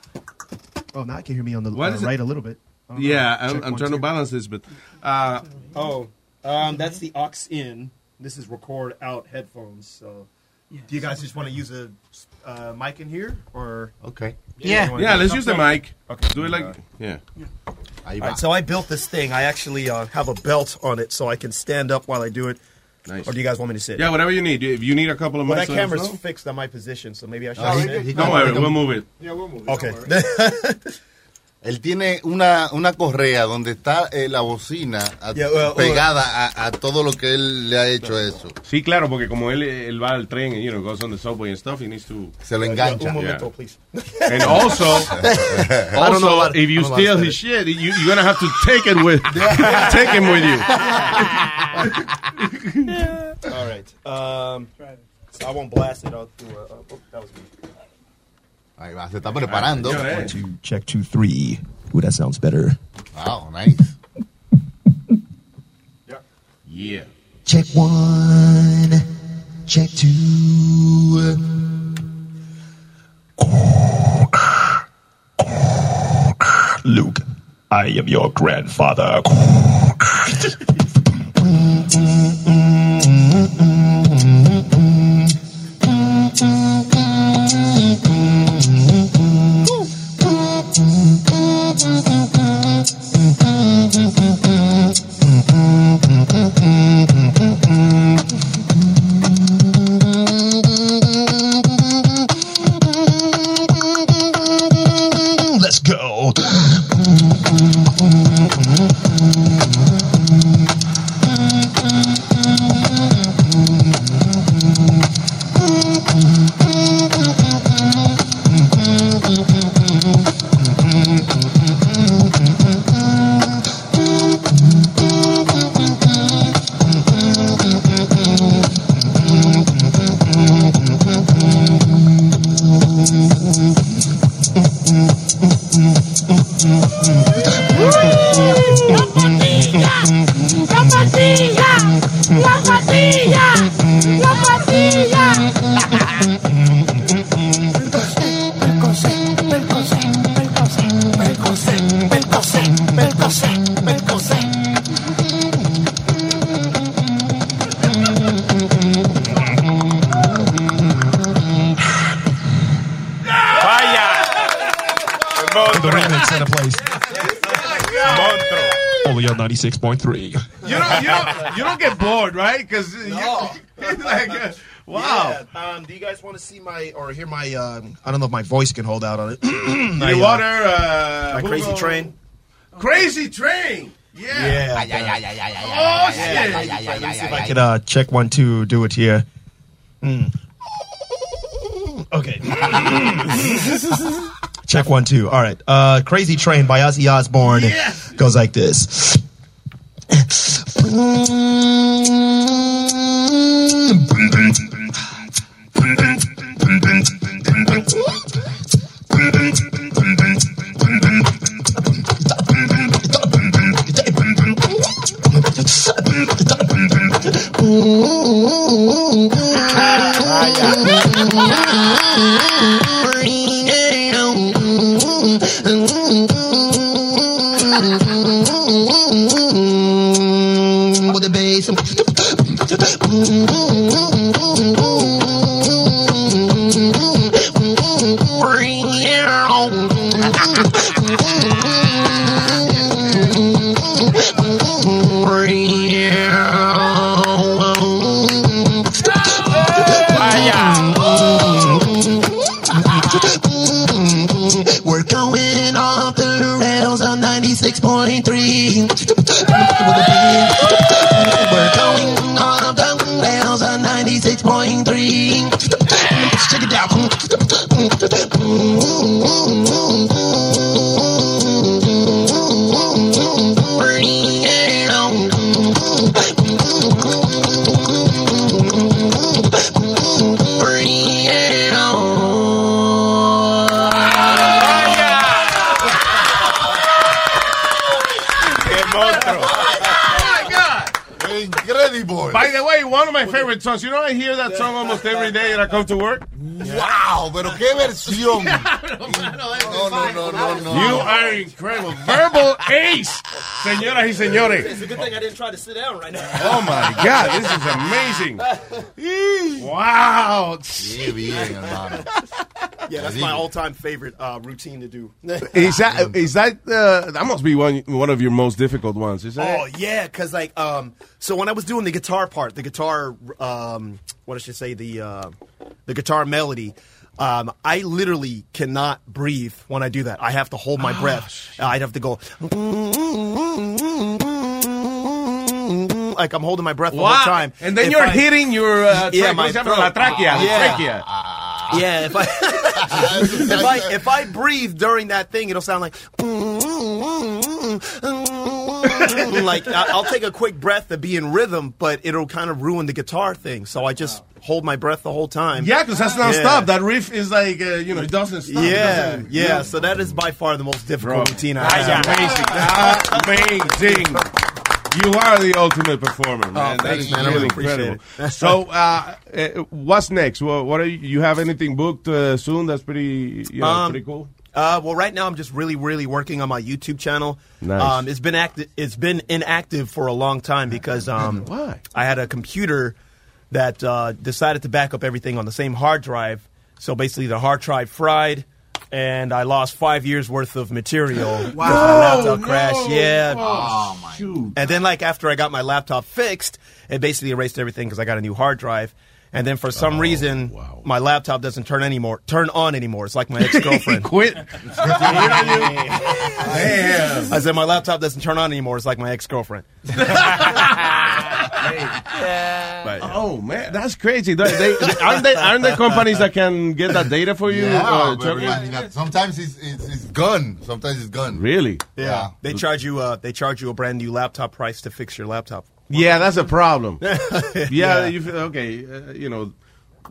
Oh, now I can hear me on the What uh, is it? right a little bit. I don't know. yeah, I'm, Check I'm one, trying to two. balance this, but uh, Oh, um, that's the aux in. This is record out headphones. So, do you guys just want to use a uh, mic in here, or okay? You wanna yeah. Let's use the mic. Okay. Do it like yeah. All right, so I built this thing. I actually uh, have a belt on it, so I can stand up while I do it. Nice. Or do you guys want me to sit? Yeah, whatever you need. If you need a couple of Well, mics, that let us camera's know. fixed on my position, so maybe I should. Oh, he- sit. he- Don't worry, we'll move it. Yeah, we'll move it. Okay. <laughs> Él tiene una, una correa donde está eh, la bocina a- Yeah, well, pegada a, a todo lo que él le ha hecho eso. Sí, claro, porque como él, él va al tren, you know, goes on the subway and stuff, he needs to. Se lo engancha. Un momento, Yeah. please. And also, <laughs> I don't know also if you steal his shit, you, you're gonna have to take it with, <laughs> take him with you. All right. Um, so I won't blast it. I'll do a. Uh, oh, that was me. Ahí va, se está preparando. Ah, one, two, check two, three. Ooh, that sounds better. Wow, nice. <laughs> Yeah. Check one. Check two. Luke, I am your grandfather. <laughs> <laughs> Let's go. Only on 96.3. You don't, you don't, you don't get bored, right? Because No. it's <laughs> like, uh, wow. Yeah, um, do you guys want to see my or hear my? Um, I don't know if my voice can hold out on it. <clears throat> My water, uh, my crazy Hugo- train. Crazy train. Yeah. Yeah. yeah, yeah, Oh, shit. Let me see if I could uh, check one, two, do it here. Mm. Okay. <laughs> check one, two. All right. Uh, Crazy Train by Ozzy Osbourne goes like this. Mm-hmm. some. By the way, one of my favorite songs. You know, I hear that song almost every day that I come to work. Wow, pero qué versión. <laughs> No, no, no, no, no. You are incredible. Verbal ace, señoras y señores. It's a good thing I didn't try to sit down right now. Oh my God, this is amazing. <laughs> Wow. Qué bien, hermano. Yeah, that's my all-time favorite uh, routine to do. <laughs> Is that is that uh, that must be one one of your most difficult ones? Is that? Oh yeah, because like um, so when I was doing the guitar part, the guitar um, what I should say the uh, the guitar melody. Um, I literally cannot breathe when I do that. I have to hold my breath. I'd have to go like I'm holding my breath all the Wow. whole time. And then If you're I- hitting your uh, yeah, my ¿cómo throat. la tráquea, Yeah. la trachea. Yeah, if I <laughs> <laughs> if I if I breathe during that thing, it'll sound like like I- I'll take a quick breath to be in rhythm, but it'll kind of ruin the guitar thing. So I just hold my breath the whole time. Yeah, because that's non Yeah. stop. That riff is like uh, you know it doesn't stop. Yeah, doesn't- yeah. So that is by far the most difficult routine I That's have. amazing. <laughs> amazing. You are the ultimate performer, man. Oh, thanks, That's man. I really really appreciate incredible. it. <laughs> so, uh, uh, what's next? What, what are you, you have anything booked uh, soon? That's pretty, you know, Um, pretty cool. Uh, well, right now I'm just really, really working on my YouTube channel. Nice. Um, it's been active. It's been inactive for a long time because <laughs> um, Why? I had a computer that uh, decided to back up everything on the same hard drive. So basically, the hard drive fried, and I lost five years worth of material. <laughs> because My laptop No, crashed. no. Yeah. Oh, my Shoot. And then, like after I got my laptop fixed, it basically erased everything because I got a new hard drive. And then for some reason, my laptop doesn't turn anymore, turn on anymore. It's like my ex girlfriend. <laughs> <laughs> Quit. Damn. I said my laptop doesn't turn on anymore. It's like my ex girlfriend. <laughs> Oh man, that's crazy. They, they, aren't, they, aren't there companies that can get that data for you? Yeah, uh, but Chucky? man, you got- sometimes it's, it's, it's gone. Sometimes it's gone. Really? Yeah. They charge you. Uh, they charge you a brand new laptop price to fix your laptop. Yeah, that's a problem. <laughs> yeah, Yeah. You, feel- okay, uh, you know,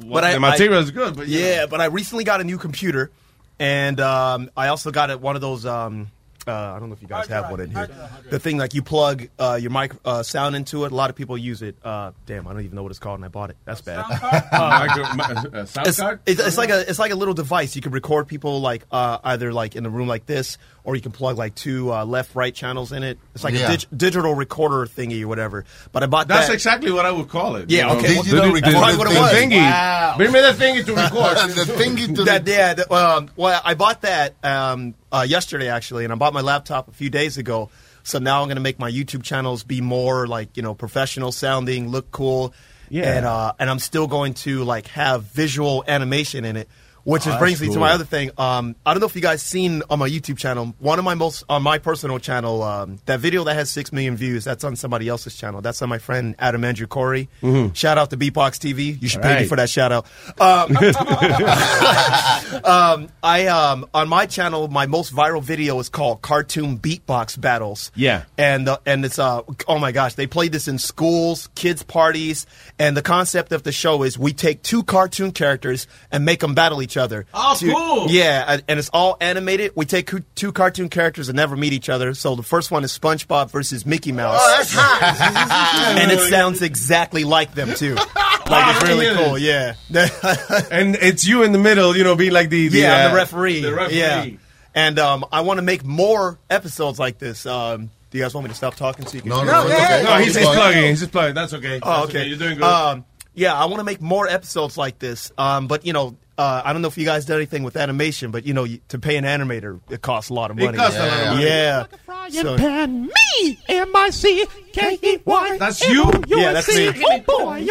But I- the material I- is good, but yeah, but I recently got a new computer, and um, I also got it one of those. Um, uh, I don't know if you guys have one in here. The thing like you plug uh, your mic uh, sound into it. A lot of people use it. Uh, damn, I don't even know what it's called, and I bought it. That's bad. <laughs> uh, sound it's, card? it's, it's like a it's like a little device. You can record people like uh, either like in a room like this, or you can plug like two uh, left right channels in it. It's like Yeah. a dig- digital recorder thingy or whatever. But I bought that. That's that. exactly what I would call it. Yeah, you know? okay. The- the- the- That's probably what it was. thingy. Wow. Bring me <laughs> the thingy to <laughs> record. the thingy to that, yeah. that, um, well, I bought that um, uh, yesterday actually, and I bought my laptop a few days ago. So now I'm going to make my YouTube channels be more like you know professional sounding, look cool, Yeah. and uh, and I'm still going to like have visual animation in it. Which Oh, is brings me to my other thing. Um, I don't know if you guys seen on my YouTube channel. One of my most on my personal channel, um, that video that has six million views. That's on somebody else's channel. That's on my friend Adam Andrew Corey. Mhm. Shout out to Beatbox TV. You should All pay me for that shout out. Um, <laughs> um, I um, on my channel, my most viral video is called Cartoon Beatbox Battles. Yeah. and uh, and it's uh oh my gosh, they played this in schools, kids parties, and the concept of the show is we take two cartoon characters and make them battle each other. Oh, To- cool. Yeah, and- and it's all animated. We take two cartoon characters and never meet each other. So the first one is SpongeBob versus Mickey Mouse. Oh, that's hot. <laughs> and it sounds exactly like them too. <laughs> Like it's really Really? cool. Yeah. <laughs> and it's you in the middle, you know, being like the, the yeah, I'm uh, the referee. The referee. Yeah, and um, I want to make more episodes like this. Um, do you guys want me to stop talking so you can? No, hear no, okay. No, he's, he's plugging. He's just plugging. That's okay. Oh, That's okay. You're doing good. Um, yeah, I want to make more episodes like this. Um, but you know, uh, I don't know if you guys did anything with animation, but you know, you- to pay an animator, it costs a lot of It money. costs a lot of money. Yeah. Frying So- pan, me, M I C K E Y. That's you? Yeah, that's me. Oh boy.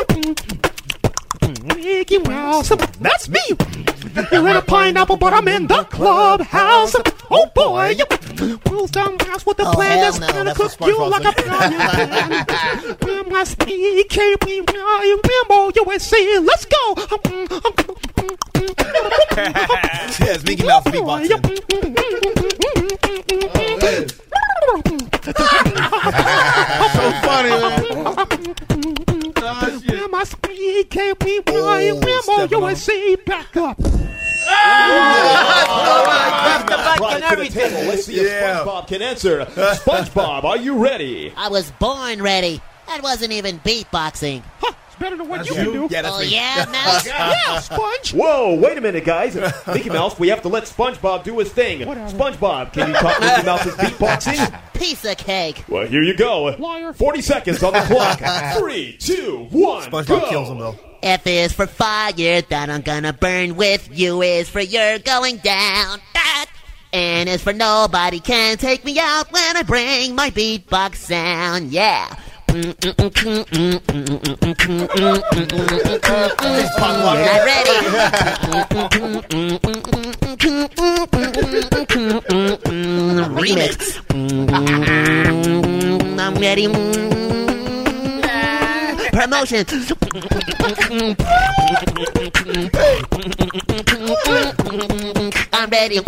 Mickey Mouse, that's me. You're in a pineapple, but I'm in the clubhouse. Oh boy, who's the mouse with the Oh, plan that's no, gonna cook you like a said. brilliant plan? We must be keeping Rambo USA. Let's go. yes, Mickey Mouse oh, beatboxing. <laughs> so funny, oh, we run? Where my USA back up? The. Let's see if SpongeBob can answer. SpongeBob, are you ready? I was born ready. That wasn't even beatboxing. Huh, Better than what That's you can do. Yeah, that's oh me. yeah, <laughs> Mouse. yeah, <laughs> Sponge. Whoa, wait a minute, guys. <laughs> Mickey Mouse, we have to let SpongeBob do his thing. SpongeBob, can you talk Mickey Mouse's beatboxing? Piece of cake. Well, here you go. Liar. 40 seconds on the clock. Three, two, one, SpongeBob go. kills him though. F is for fire that I'm gonna burn with. U is for you're going down. That. N is for nobody can take me out when I bring my beatbox sound. Yeah. Not ready. Remix. I'm ready. Promotion. <laughs> I'm ready.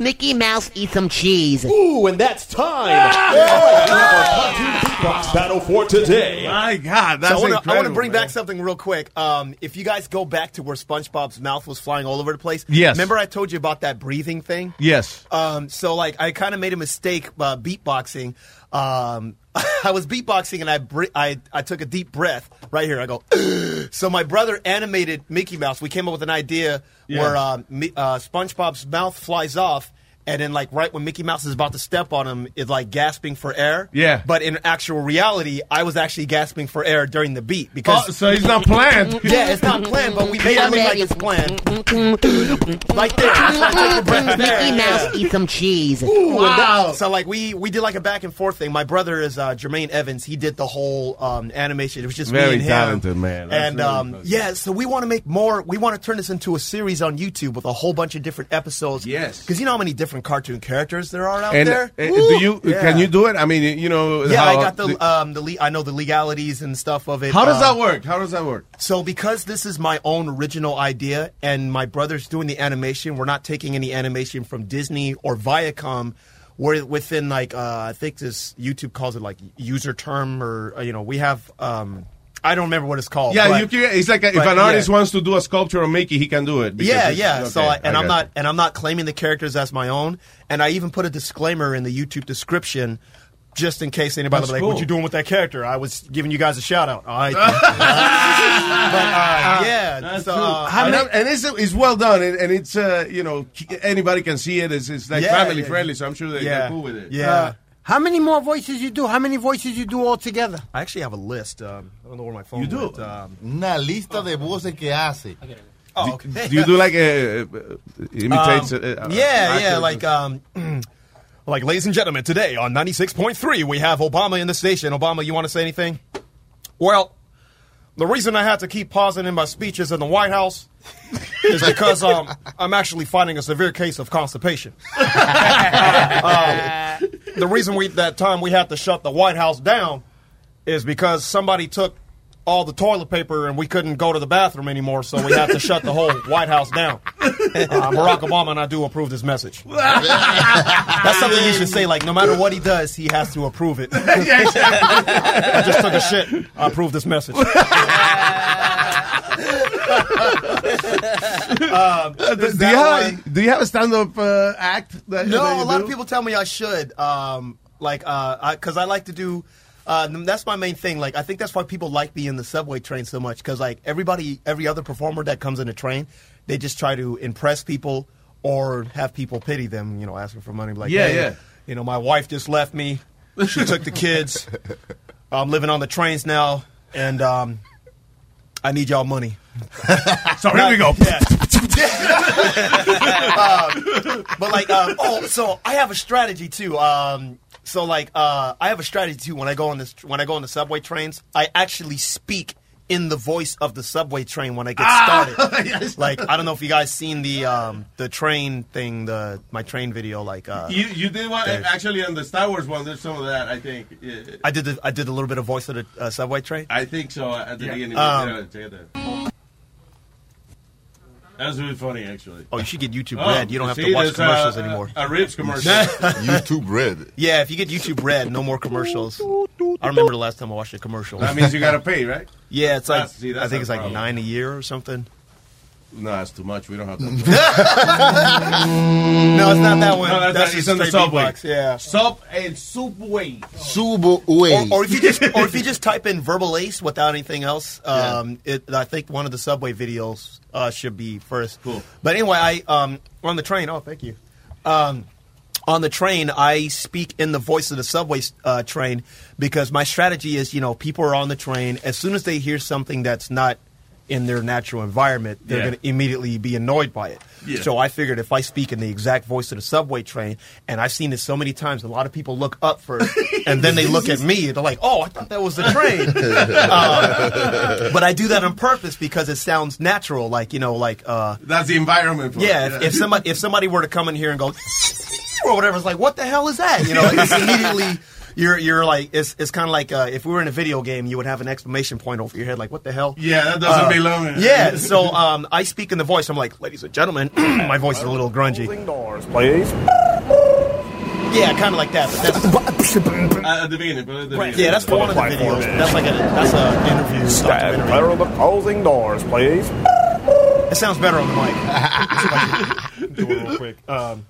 Mickey Mouse, eat some cheese. Ooh, and that's time. All right, we our beatbox battle for today. My God, so I wanna, I want to bring back something real quick. Um, if you guys go back to where SpongeBob's mouth was flying all over the place, Yes. Remember I told you about that breathing thing? Yes. Um, so like I kind of made a mistake uh, beatboxing. Um, <laughs> I was beatboxing and I, br- I I took a deep breath right here. I go. <gasps> so my brother animated Mickey Mouse. We came up with an idea Yeah. where Mi- uh, SpongeBob's mouth flies off. And then, like right when Mickey Mouse is about to step on him, is like gasping for air. Yeah. But in actual reality, I was actually gasping for air during the beat because. Oh, so he's not planned. <laughs> yeah, it's not planned, but we made it look like it's planned. <laughs> Like there, that's why a breath of. Mickey Mouse, Yeah. eat some cheese. Ooh, and that- so like we we did like a back and forth thing. My brother is uh, Jermaine Evans. He did the whole um, animation. It was just me Very and him. talented, man. That's and really um, impressive. yeah, so we want to make more. We want to turn this into a series on YouTube with a whole bunch of different episodes. Yes. because you know how many different cartoon characters there are out And there. uh, do you Yeah. can you do it? I mean, you know. Yeah, I got the um the le- I know the legalities and stuff of it. How does Um, that work? How does that work? So because this is my own original idea and my brother's doing the animation, we're not taking any animation from Disney or Viacom. We're within like uh, I think this YouTube calls it like user term or uh, you know we have um, I don't remember what it's called. Yeah, but- you can, it's like a, if but, an yeah. artist wants to do a sculpture on Mickey, he can do it. Yeah, yeah. so, I, and I I'm not, and I'm not claiming the characters as my own. And I even put a disclaimer in the YouTube description, just in case anybody like, cool. "What you doing with that character?" I was giving you guys a shout out. All right. <laughs> but uh, yeah, so, uh, and, and it's, it's well done, and, and it's uh, you know anybody can see it. It's, it's like Yeah, family yeah. friendly, so I'm sure they, Yeah. they're cool with it. Yeah. How many more voices you do? How many voices you do all together? I actually have a list. Um, I don't know where my phone You do? went. Um, Una lista de voces que hace. Oh, okay. Do you do like a, uh, <laughs> imitates? Um, uh, uh, yeah, yeah, like um, <clears throat> like ladies and gentlemen, today on ninety six point three, we have Obama in the station. Obama, you want to say anything? Well, the reason I had to keep pausing in my speeches in the White House <laughs> is because um, I'm actually fighting a severe case of constipation. Uh, <laughs> um, the reason we that time we had to shut the White House down is because somebody took all the toilet paper and we couldn't go to the bathroom anymore, so we had to shut the whole White House down. Uh, Barack Obama and I do approve this message. <laughs> That's something you should say. Like, no matter what he does, he has to approve it. <laughs> <laughs> I just took a shit. I approve this message. Um, Uh, do, you have, do you have a stand-up uh, act? That, No, that a lot do? of people tell me I should. Um, like, uh, because I, like to do. Uh, that's my main thing. Like, I think that's why people like me in the subway train so much. Because like everybody, every other performer that comes in a train, they just try to impress people or have people pity them. You know, asking for money. Like, Yeah, hey, yeah. You know, my wife just left me. She took the kids. <laughs> I'm living on the trains now, and um, I need y'all money. So here we go. <laughs> <laughs> Um, but like, um, oh, so I have a strategy too. Um, So like, uh, I have a strategy too. When I go on this, when I go on the subway trains, I actually speak in the voice of the subway train when I get Ah! started. <laughs> Yes. Like, I don't know if you guys seen the um, the train thing, the my train video. Like, uh, You, you did one actually on the Star Wars one. There's some of that. I think. Yeah. I did the, I did a little bit of voice of the uh, subway train. I think so. At the Yeah. beginning, Um, Yeah, check it out. That was really funny, actually. Oh, you should get YouTube Oh, Red. You don't have see, to watch there's, commercials uh, anymore. A ribs commercial. <laughs> YouTube Red. Yeah, if you get YouTube Red, no more commercials. I remember the last time I watched a commercial. That means you gotta pay, right? Yeah, it's like That's- see, that's I think our it's like problem. nine a year or something. No, that's too much. We don't have <laughs> <laughs> that. no, it's not that one. No, that's, That's it's just on the subway. beatbox, yeah. Sub and subway. Subway. Or, or if you just or if you just type in verbal ace without anything else, um, it, I think one of the subway videos uh, should be first. Cool. But anyway, I um, on the train. Oh, thank you. Um, on the train, I speak in the voice of the subway uh, train because my strategy is, you know, people are on the train. As soon as they hear something that's not in their natural environment, they're Yeah. going to immediately be annoyed by it. Yeah. So I figured if I speak in the exact voice of the subway train, and I've seen this so many times, a lot of people look up first, <laughs> and then they look at <laughs> me, and they're like, "Oh, I thought that was the train." <laughs> Um, but I do that on purpose because it sounds natural, like you know, like uh, That's the environment. For yeah. it. If, if somebody if somebody were to come in here and go or whatever, it's like, what the hell is that? You know, it's immediately. You're, you're like it's it's kind of like uh, if we were in a video game, you would have an exclamation point over your head, like what the hell? Yeah, that doesn't Uh, belong. Yeah, so <laughs> um, I speak in the voice. I'm like, ladies and gentlemen, <clears throat> my voice is a little grungy. Doors, please. Yeah, kind of like that. But that's, <laughs> Uh, at the beginning, but at the beginning. yeah, that's one of the videos. That's like a that's a interview. Stand clear of the closing doors, please. It sounds better on the mic. See if I can do it real quick. Um,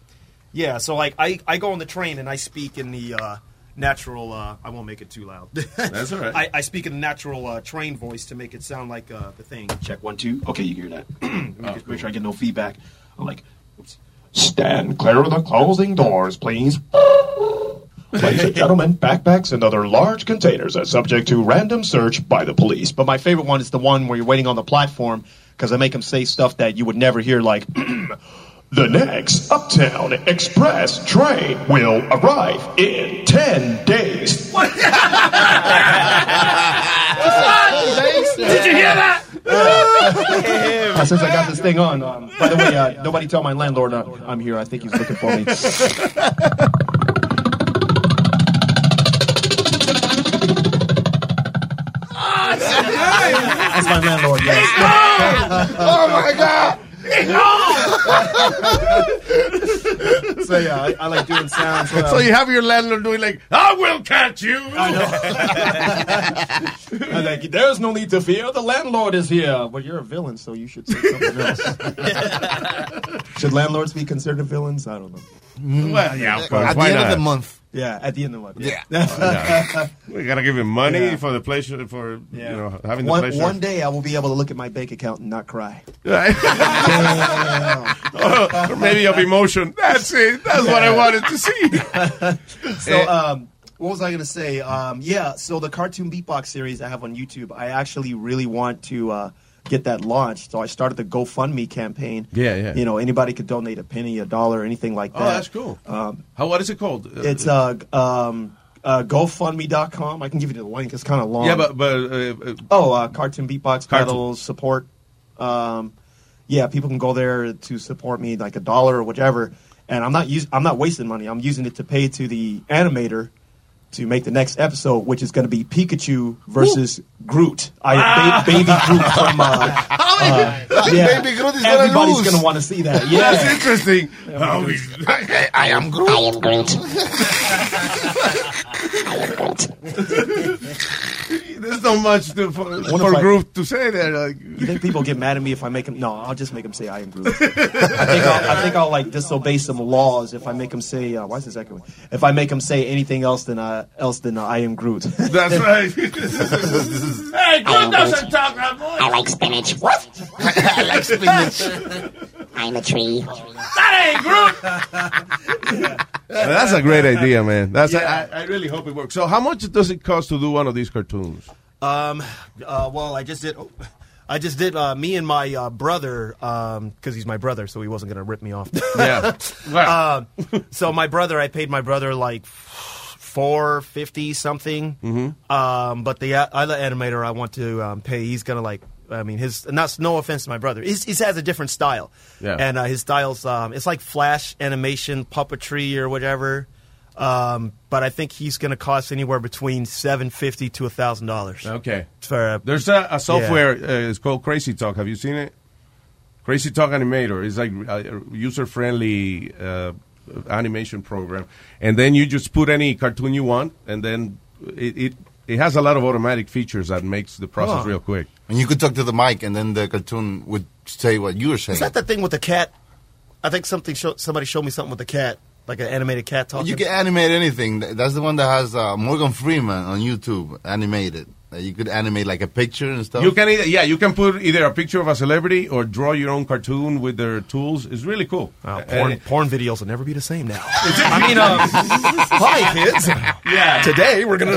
yeah, so like I, I go on the train and I speak in the uh, natural. Uh, I won't make it too loud. <laughs> That's all right. I, I speak in the natural uh, train voice to make it sound like uh, the thing. Check one, two. Okay, you hear that. <clears throat> Let me just make sure I get no feedback. I'm like, oops. Stand clear of the closing doors, please. Ladies and gentlemen, backpacks and other large containers are subject to random search by the police. But my favorite one is the one where you're waiting on the platform because I make them say stuff that you would never hear, like. <clears throat> The next Uptown Express train will arrive in 10 days. <laughs> Did you hear that? <laughs> Uh, since I got this thing on, um, by the way, uh, nobody tell my landlord uh, I'm here. I think he's looking for me. <laughs> That's my landlord. Yes. oh my god! <laughs> so yeah, I, I like doing sounds. uh, So you have your landlord doing like, I will catch you. <laughs> I'm like, There's no need to fear. The landlord is here. Well, you're a villain, so you should say something else. <laughs> should landlords be considered villains? I don't know. Well, yeah, of course. At the Why end of the month. Yeah, at the end of the month. Yeah. <laughs> Yeah. We gotta give him money Yeah. for the pleasure for Yeah. you know having the one, pleasure. one day I will be able to look at my bank account and not cry. <laughs> <laughs> or maybe of emotion. That's it. That's what I wanted to see. So, um, what was I going to say? Um, yeah, so the cartoon beatbox series I have on YouTube, I actually really want to uh, get that launched. So I started the GoFundMe campaign. Yeah, yeah. You know, anybody could donate a penny, a dollar, anything like that. Oh, that's cool. Um, How what is it called? it's uh, um, uh, GoFundMe.com. I can give you the link. It's kind of long. yeah, but but uh, uh, Oh, uh, cartoon beatbox Cartoon. battles support. Um, yeah, people can go there to support me, like a dollar or whatever. And I'm not us- I'm not wasting money. I'm using it to pay to the animator to make the next episode, which is going to be Pikachu versus Groot. I ba- baby Groot <laughs> from. Uh, uh, yeah. Baby Groot is gonna Everybody's going to want to see that. Yeah, that's interesting. Oh, I, I am Groot. I am Groot. <laughs> <laughs> There's not much to, for, One for of to say there. Like, You think people get mad at me if I make them? No, I'll just make them say I am Groot. I think I'll, I think I'll like disobey some laws if I make them say. Uh, why is this echoing? If I make them say anything else than uh, else than uh, I am Groot. that's <laughs> right. Hey, Groot doesn't talk that voice. I like spinach. What? <laughs> I like spinach. I'm a tree. That ain't Groot. that's a great idea, man. That's I, I really hope it works. So, how much does it cost to do one of these cartoons? Um, uh, well, I just did. I just did. Uh, me and my uh, brother, because he's my brother, so he wasn't going to rip me off. Yeah. <laughs> Uh, so my brother, I paid my brother like four fifty something. Mhm. Um, but the other animator I want to um, pay, he's gonna like. I mean, his not no offense to my brother. He's, he has a different style, Yeah. and uh, his style's um, it's like flash animation, puppetry, or whatever. Um, but I think he's going to cost anywhere between seven fifty to a thousand dollars. Okay. For There's a, a software. Uh, it's called Crazy Talk. Have you seen it? Crazy Talk Animator. It's like a user friendly uh, animation program, and then you just put any cartoon you want, and then it it, it has a lot of automatic features that makes the process Oh. real quick. And you could talk to the mic, and then the cartoon would say what you were saying. Is that the thing with the cat? I think something show, somebody showed me something with the cat, like an animated cat talking. You can animate anything. That's the one that has uh, Morgan Freeman on YouTube animated. Uh, you could animate like a picture and stuff. You can either, yeah, you can put either a picture of a celebrity or draw your own cartoon with their tools. It's really cool. porn, And- porn videos will never be the same now. <laughs> I mean, um, hi kids. Yeah. Today we're gonna. I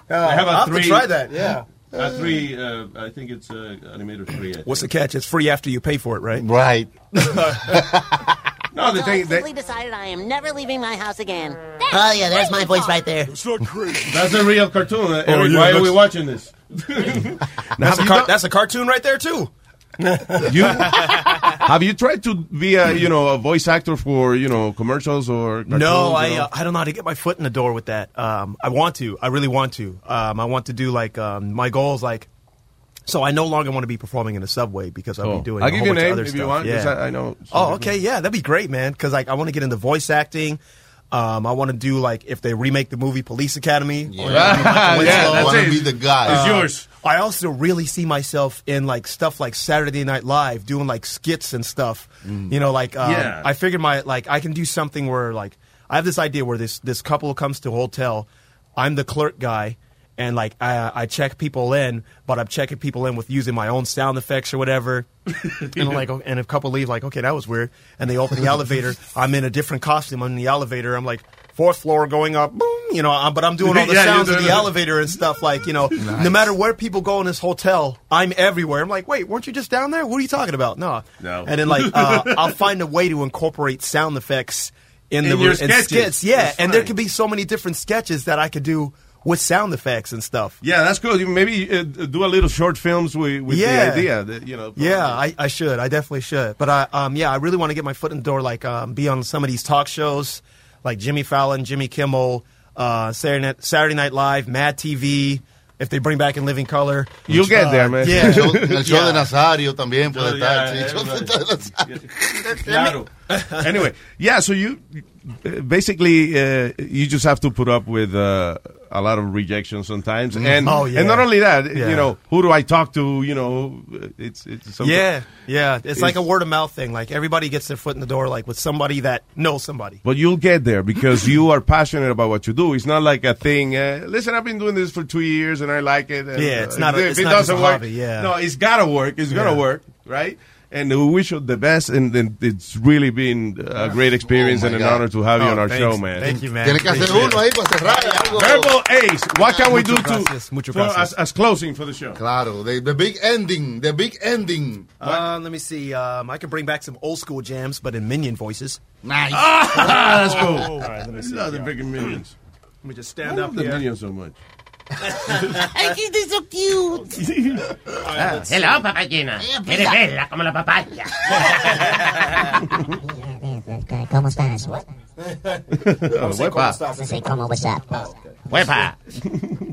<laughs> have a I'll have to three. try that, yeah. A three. Uh, I think it's uh, Animator three. I What's the catch? It's free after you pay for it, right? Right. <laughs> No, the So thing I simply decided I am never leaving my house again. Oh, yeah, there's my voice right there. It's not crazy. That's a real cartoon. Oh, Eric, yeah, why are we watching this? <laughs> That's a, car- that's a cartoon right there too. <laughs> You have you tried to be a you know a voice actor for you know commercials or cartoons, No, I know? uh, I don't know how to get my foot in the door with that. Um, I want to. I really want to. Um, I want to do like um, my goal is like. So I no longer want to be performing in the subway because I'll Oh. be doing. I'll a give whole you a bunch of name other if you stuff. Yeah. I- I know some Oh, people. okay, yeah, that'd be great, man. Because like I want to get into voice acting. Um, I want to do like if they remake the movie Police Academy. Yeah. or- Yeah, <laughs> Winslow. that's Wanna it. be the guy. It's yours. I also really see myself in like stuff like Saturday Night Live, doing like skits and stuff. You know, like um, Yeah. I figured my like I can do something where like I have this idea where this this couple comes to a hotel, I'm the clerk guy, and like I, I check people in, but I'm checking people in with using my own sound effects or whatever. <laughs> and I'm like, oh, and if a couple leave, like, okay, that was weird, and they open the elevator, I'm in a different costume. I'm in the elevator. I'm like. Fourth floor going up, boom, you know, I'm- but I'm doing all the <laughs> Yeah, sounds of the it. elevator and stuff. Like, you know, <laughs> no matter where people go in this hotel, I'm everywhere. I'm like, wait, weren't you just down there? What are you talking about? No, No. And then like, uh, I'll find a way to incorporate sound effects in, In the your in sketches. skits. Yeah, That's and there fine. could be so many different sketches that I could do with sound effects and stuff. Yeah, that's good. Maybe uh, do a little short films with, with Yeah. the idea that you know. Yeah, I, I should. I definitely should. But I, um, yeah, I really want to get my foot in the door, like um, be on some of these talk shows, like Jimmy Fallon, Jimmy Kimmel, uh, Saturday, Night, Saturday Night Live, Mad TV. If they bring back in living color, You'll get Uh, there, man. Yeah, El show, <laughs> el show de Nazario también puede estar. yeah, show de Nazario. <laughs> Claro. anyway, yeah. So you uh, basically uh, you just have to put up with uh, a lot of rejection sometimes, and Oh, yeah. and not only that, Yeah. you know, who do I talk to? You know, it's it's Yeah, yeah. It's, like a word of mouth thing. Like everybody gets their foot in the door, like with somebody that knows somebody. But you'll get there because you are passionate about what you do. It's not like a thing. Uh, listen, I've been doing this for two years and I like it. And, Yeah, it's uh, not a- it's it not doesn't work, hobby, yeah. no, it's gotta work. It's gonna work, right? And we wish you the best, and, and it's really been a great experience Oh, and an God. honor to have you Oh, on our thanks. show, man. Thank you, man. Tiene que hacer Appreciate uno it. ahí para cerrar. Verbal Ace, what can we do Muchas to gracias, muchas for, as, as closing for the show? Claro, the, the big ending, the big ending. Um, let me see. Um, I can bring back some old school jams, but in minion voices. Nice. Ah, that's cool. All right, let me see. Love the freaking minions. Let me just I stand up love the here. minions so much. Ay, que they're so cute. Ah, ah hello, papayina. Eh, Eres bella como la papaya. ¿Cómo estás? Oh, <laughs> huepa. Say, ¿cómo what's up? Ah, huepa.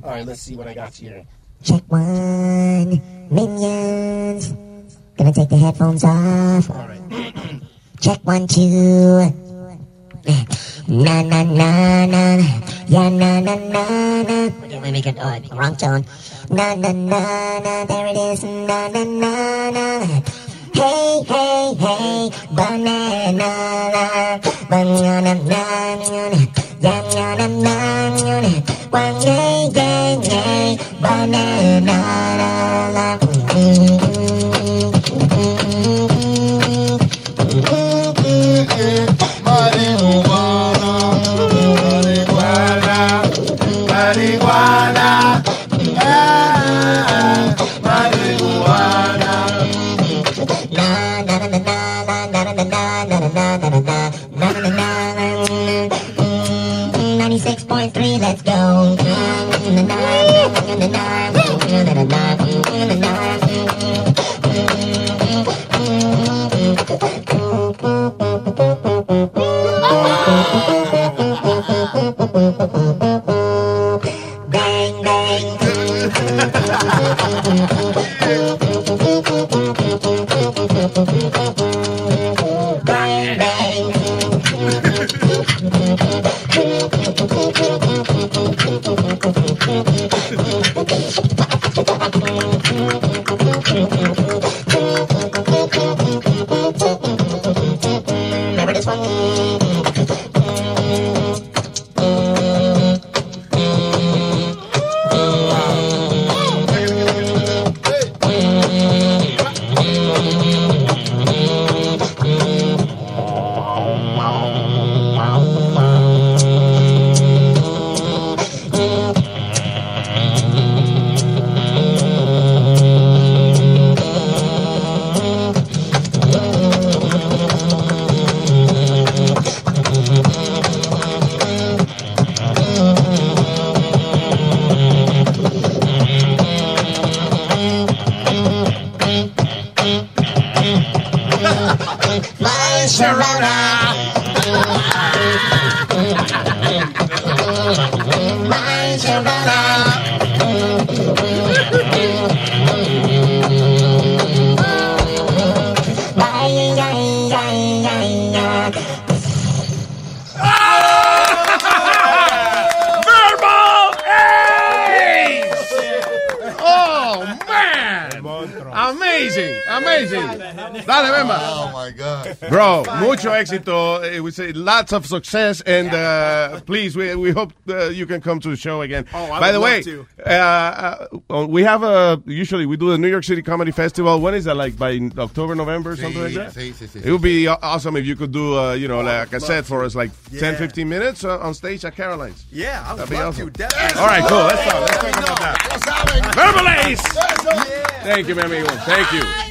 All right, let's see what I got here. Check one, minions. Gonna take the headphones off. All right. Check one, two. Na na na na, yeah na na na na. Okay, let me get uh, wrong tone. Na na na na, there it is. Na na na na. Hey hey hey, banana, banana, banana, yeah na na na na. One day, day, day, banana. Marihuana, in the. Lots of success, and uh, please, we, we hope uh, you can come to the show again. Oh, I By would the love way, to. uh, uh, we have a usually we do the New York City Comedy Festival. When is that? Like by October, November, something like that. sí, sí, sí, It would be aw- awesome if you could do, uh, you know, like a set for us, like 10, 15 minutes uh, on stage at Caroline's. Yeah, I would That'd be love awesome. to. Definitely. All right, cool. Let's talk. Let's talk about that. Verbal Ace. Thank you, mi amigo. Thank you.